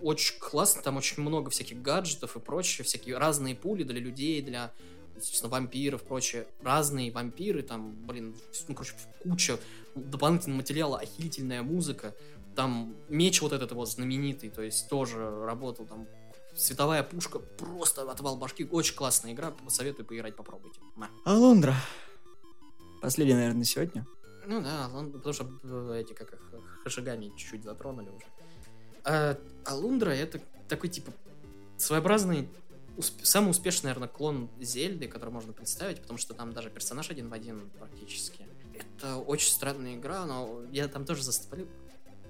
очень классно, там очень много всяких гаджетов и прочее, всякие разные пули для людей, для естественно, вампиров, прочее. Разные вампиры, там, блин, ну, короче, куча дополнительного материала, охилительная музыка. Там меч вот этот его знаменитый, то есть тоже работал там Световая пушка, просто отвал башки. Очень классная игра, советую поиграть, попробуйте. На. Алондра. Последний, наверное, на сегодня. Ну да, он, потому что эти как их хашигами чуть-чуть затронули уже. А, Алундра это такой типа своеобразный усп- самый успешный, наверное, клон Зельды, который можно представить, потому что там даже персонаж один в один практически. Это очень странная игра, но я там тоже застопорил.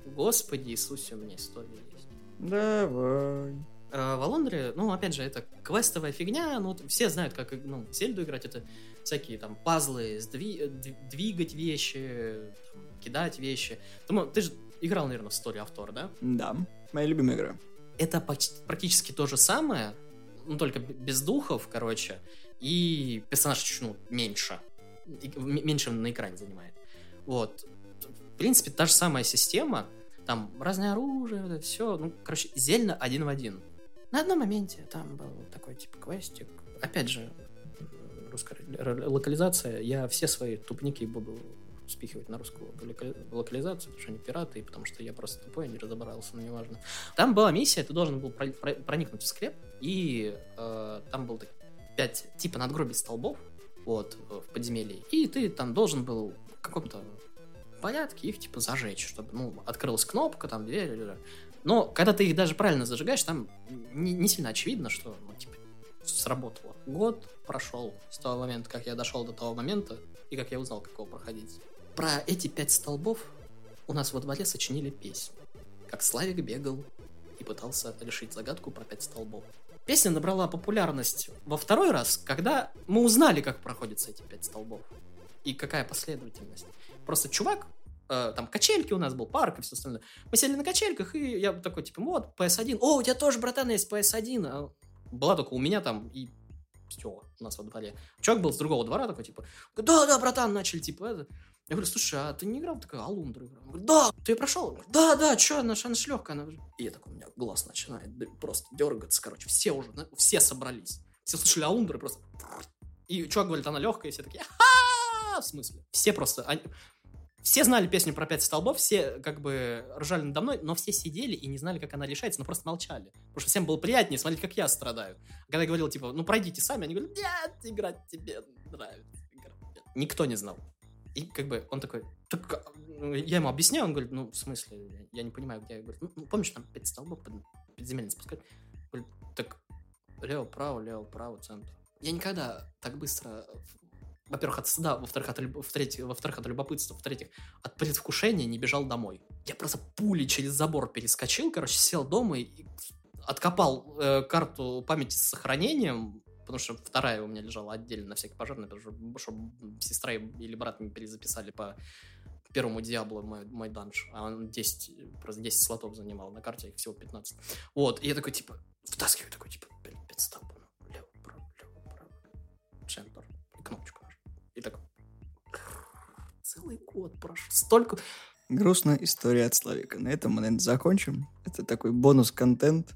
Господи Иисусе, у меня история есть. Давай. Э, В Алондре, ну, опять же, это квестовая фигня, ну, все знают, как, ну, Зельду играть, это всякие там пазлы, сдви- дв- двигать вещи, там, кидать вещи. Думаю, ты же играл, наверное, в Story of Thor, да? Да, моя любимая игра. Это почти- практически то же самое, ну, только без духов, короче, и персонаж чуть, ну, меньше. И- меньше на экране занимает. Вот. В принципе, та же самая система, там разное оружие, все, ну, короче, зельно один в один. На одном моменте там был такой, типа, квестик. Опять же, русская локализация. Я все свои тупники буду спихивать на русскую лока- локализацию, потому что они пираты, и потому что я просто тупой, не разобрался, но неважно. Там была миссия, ты должен был про- про- проникнуть в склеп, и э, там был так- пять типа надгробий столбов, вот, в подземелье, и ты там должен был в каком-то порядке их, типа, зажечь, чтобы, ну, открылась кнопка, там, дверь, или- но когда ты их даже правильно зажигаешь, там не, не сильно очевидно, что, ну, типа, сработало. Год прошел с того момента, как я дошел до того момента, и как я узнал, как его проходить. Про эти пять столбов у нас во дворе сочинили песню. Как Славик бегал и пытался решить загадку про пять столбов. Песня набрала популярность во второй раз, когда мы узнали, как проходятся эти пять столбов. И какая последовательность. Просто чувак э, там качельки у нас был, парк и все остальное. Мы сели на качельках, и я такой, типа, вот, PS1. О, у тебя тоже, братан, есть PS1. А была только у меня там и все, у нас во дворе. Чувак был с другого двора такой, типа, да, да, братан, начали, типа, это. Я говорю, слушай, а ты не играл в такую Алундру? играл? Он говорит, да, ты ее прошел? говорю, да, да, что, она, ж легкая. Она... И я такой, у меня глаз начинает просто дергаться, короче, все уже, все собрались. Все слышали Алундру, просто... И чувак говорит, она легкая, и все такие, ха В смысле? Все просто... Они... Все знали песню про пять столбов, все как бы ржали надо мной, но все сидели и не знали, как она решается, но просто молчали. Потому что всем было приятнее смотреть, как я страдаю. Когда я говорил, типа, ну пройдите сами, они говорят, нет, играть тебе нравится. Никто не знал. И как бы он такой, так, а, ну, я ему объясняю, он говорит, ну, в смысле, я не понимаю, где. Я говорю, ну, ну помнишь, там пять столбов под, подземельно спускать? Говорит, так, лево, право, лево, право, центр. Я никогда так быстро во-первых, от стыда, во-вторых, от, в-третьих, во-вторых, от любопытства, в-третьих, от предвкушения не бежал домой. Я просто пулей через забор перескочил, короче, сел дома и откопал э, карту памяти с сохранением, потому что вторая у меня лежала отдельно на всякий пожарный, потому что, чтобы сестра или брат не перезаписали по первому Диабло мой, мой данж, а он 10, просто 10 слотов занимал на карте, их всего 15. Вот, и я такой, типа, втаскиваю, такой, типа, блин, 5 столбов, лево, право, лево, право, центр, кнопочку и так... Целый год прошел. Столько... Грустная история от Славика. На этом мы, наверное, закончим. Это такой бонус-контент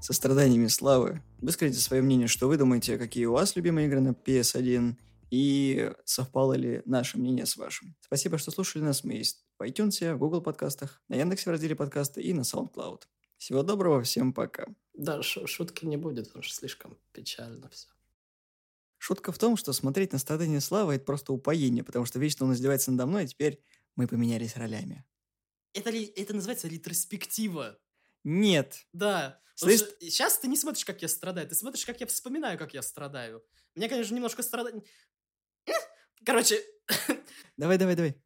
со страданиями славы. Выскажите свое мнение, что вы думаете, какие у вас любимые игры на PS1, и совпало ли наше мнение с вашим. Спасибо, что слушали нас. Мы есть в iTunes, в Google подкастах, на Яндексе в разделе подкасты и на SoundCloud. Всего доброго, всем пока. Да, шутки не будет, потому что слишком печально все. Шутка в том, что смотреть на страдания Славы – это просто упоение, потому что вечно он издевается надо мной, а теперь мы поменялись ролями. Это, ли, это называется ретроспектива. Нет. Да. Слышь... Сейчас ты не смотришь, как я страдаю, ты смотришь, как я вспоминаю, как я страдаю. Мне, конечно, немножко страдать... Короче... Давай, давай, давай.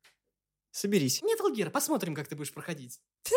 Соберись. Нет, Алгер, посмотрим, как ты будешь проходить.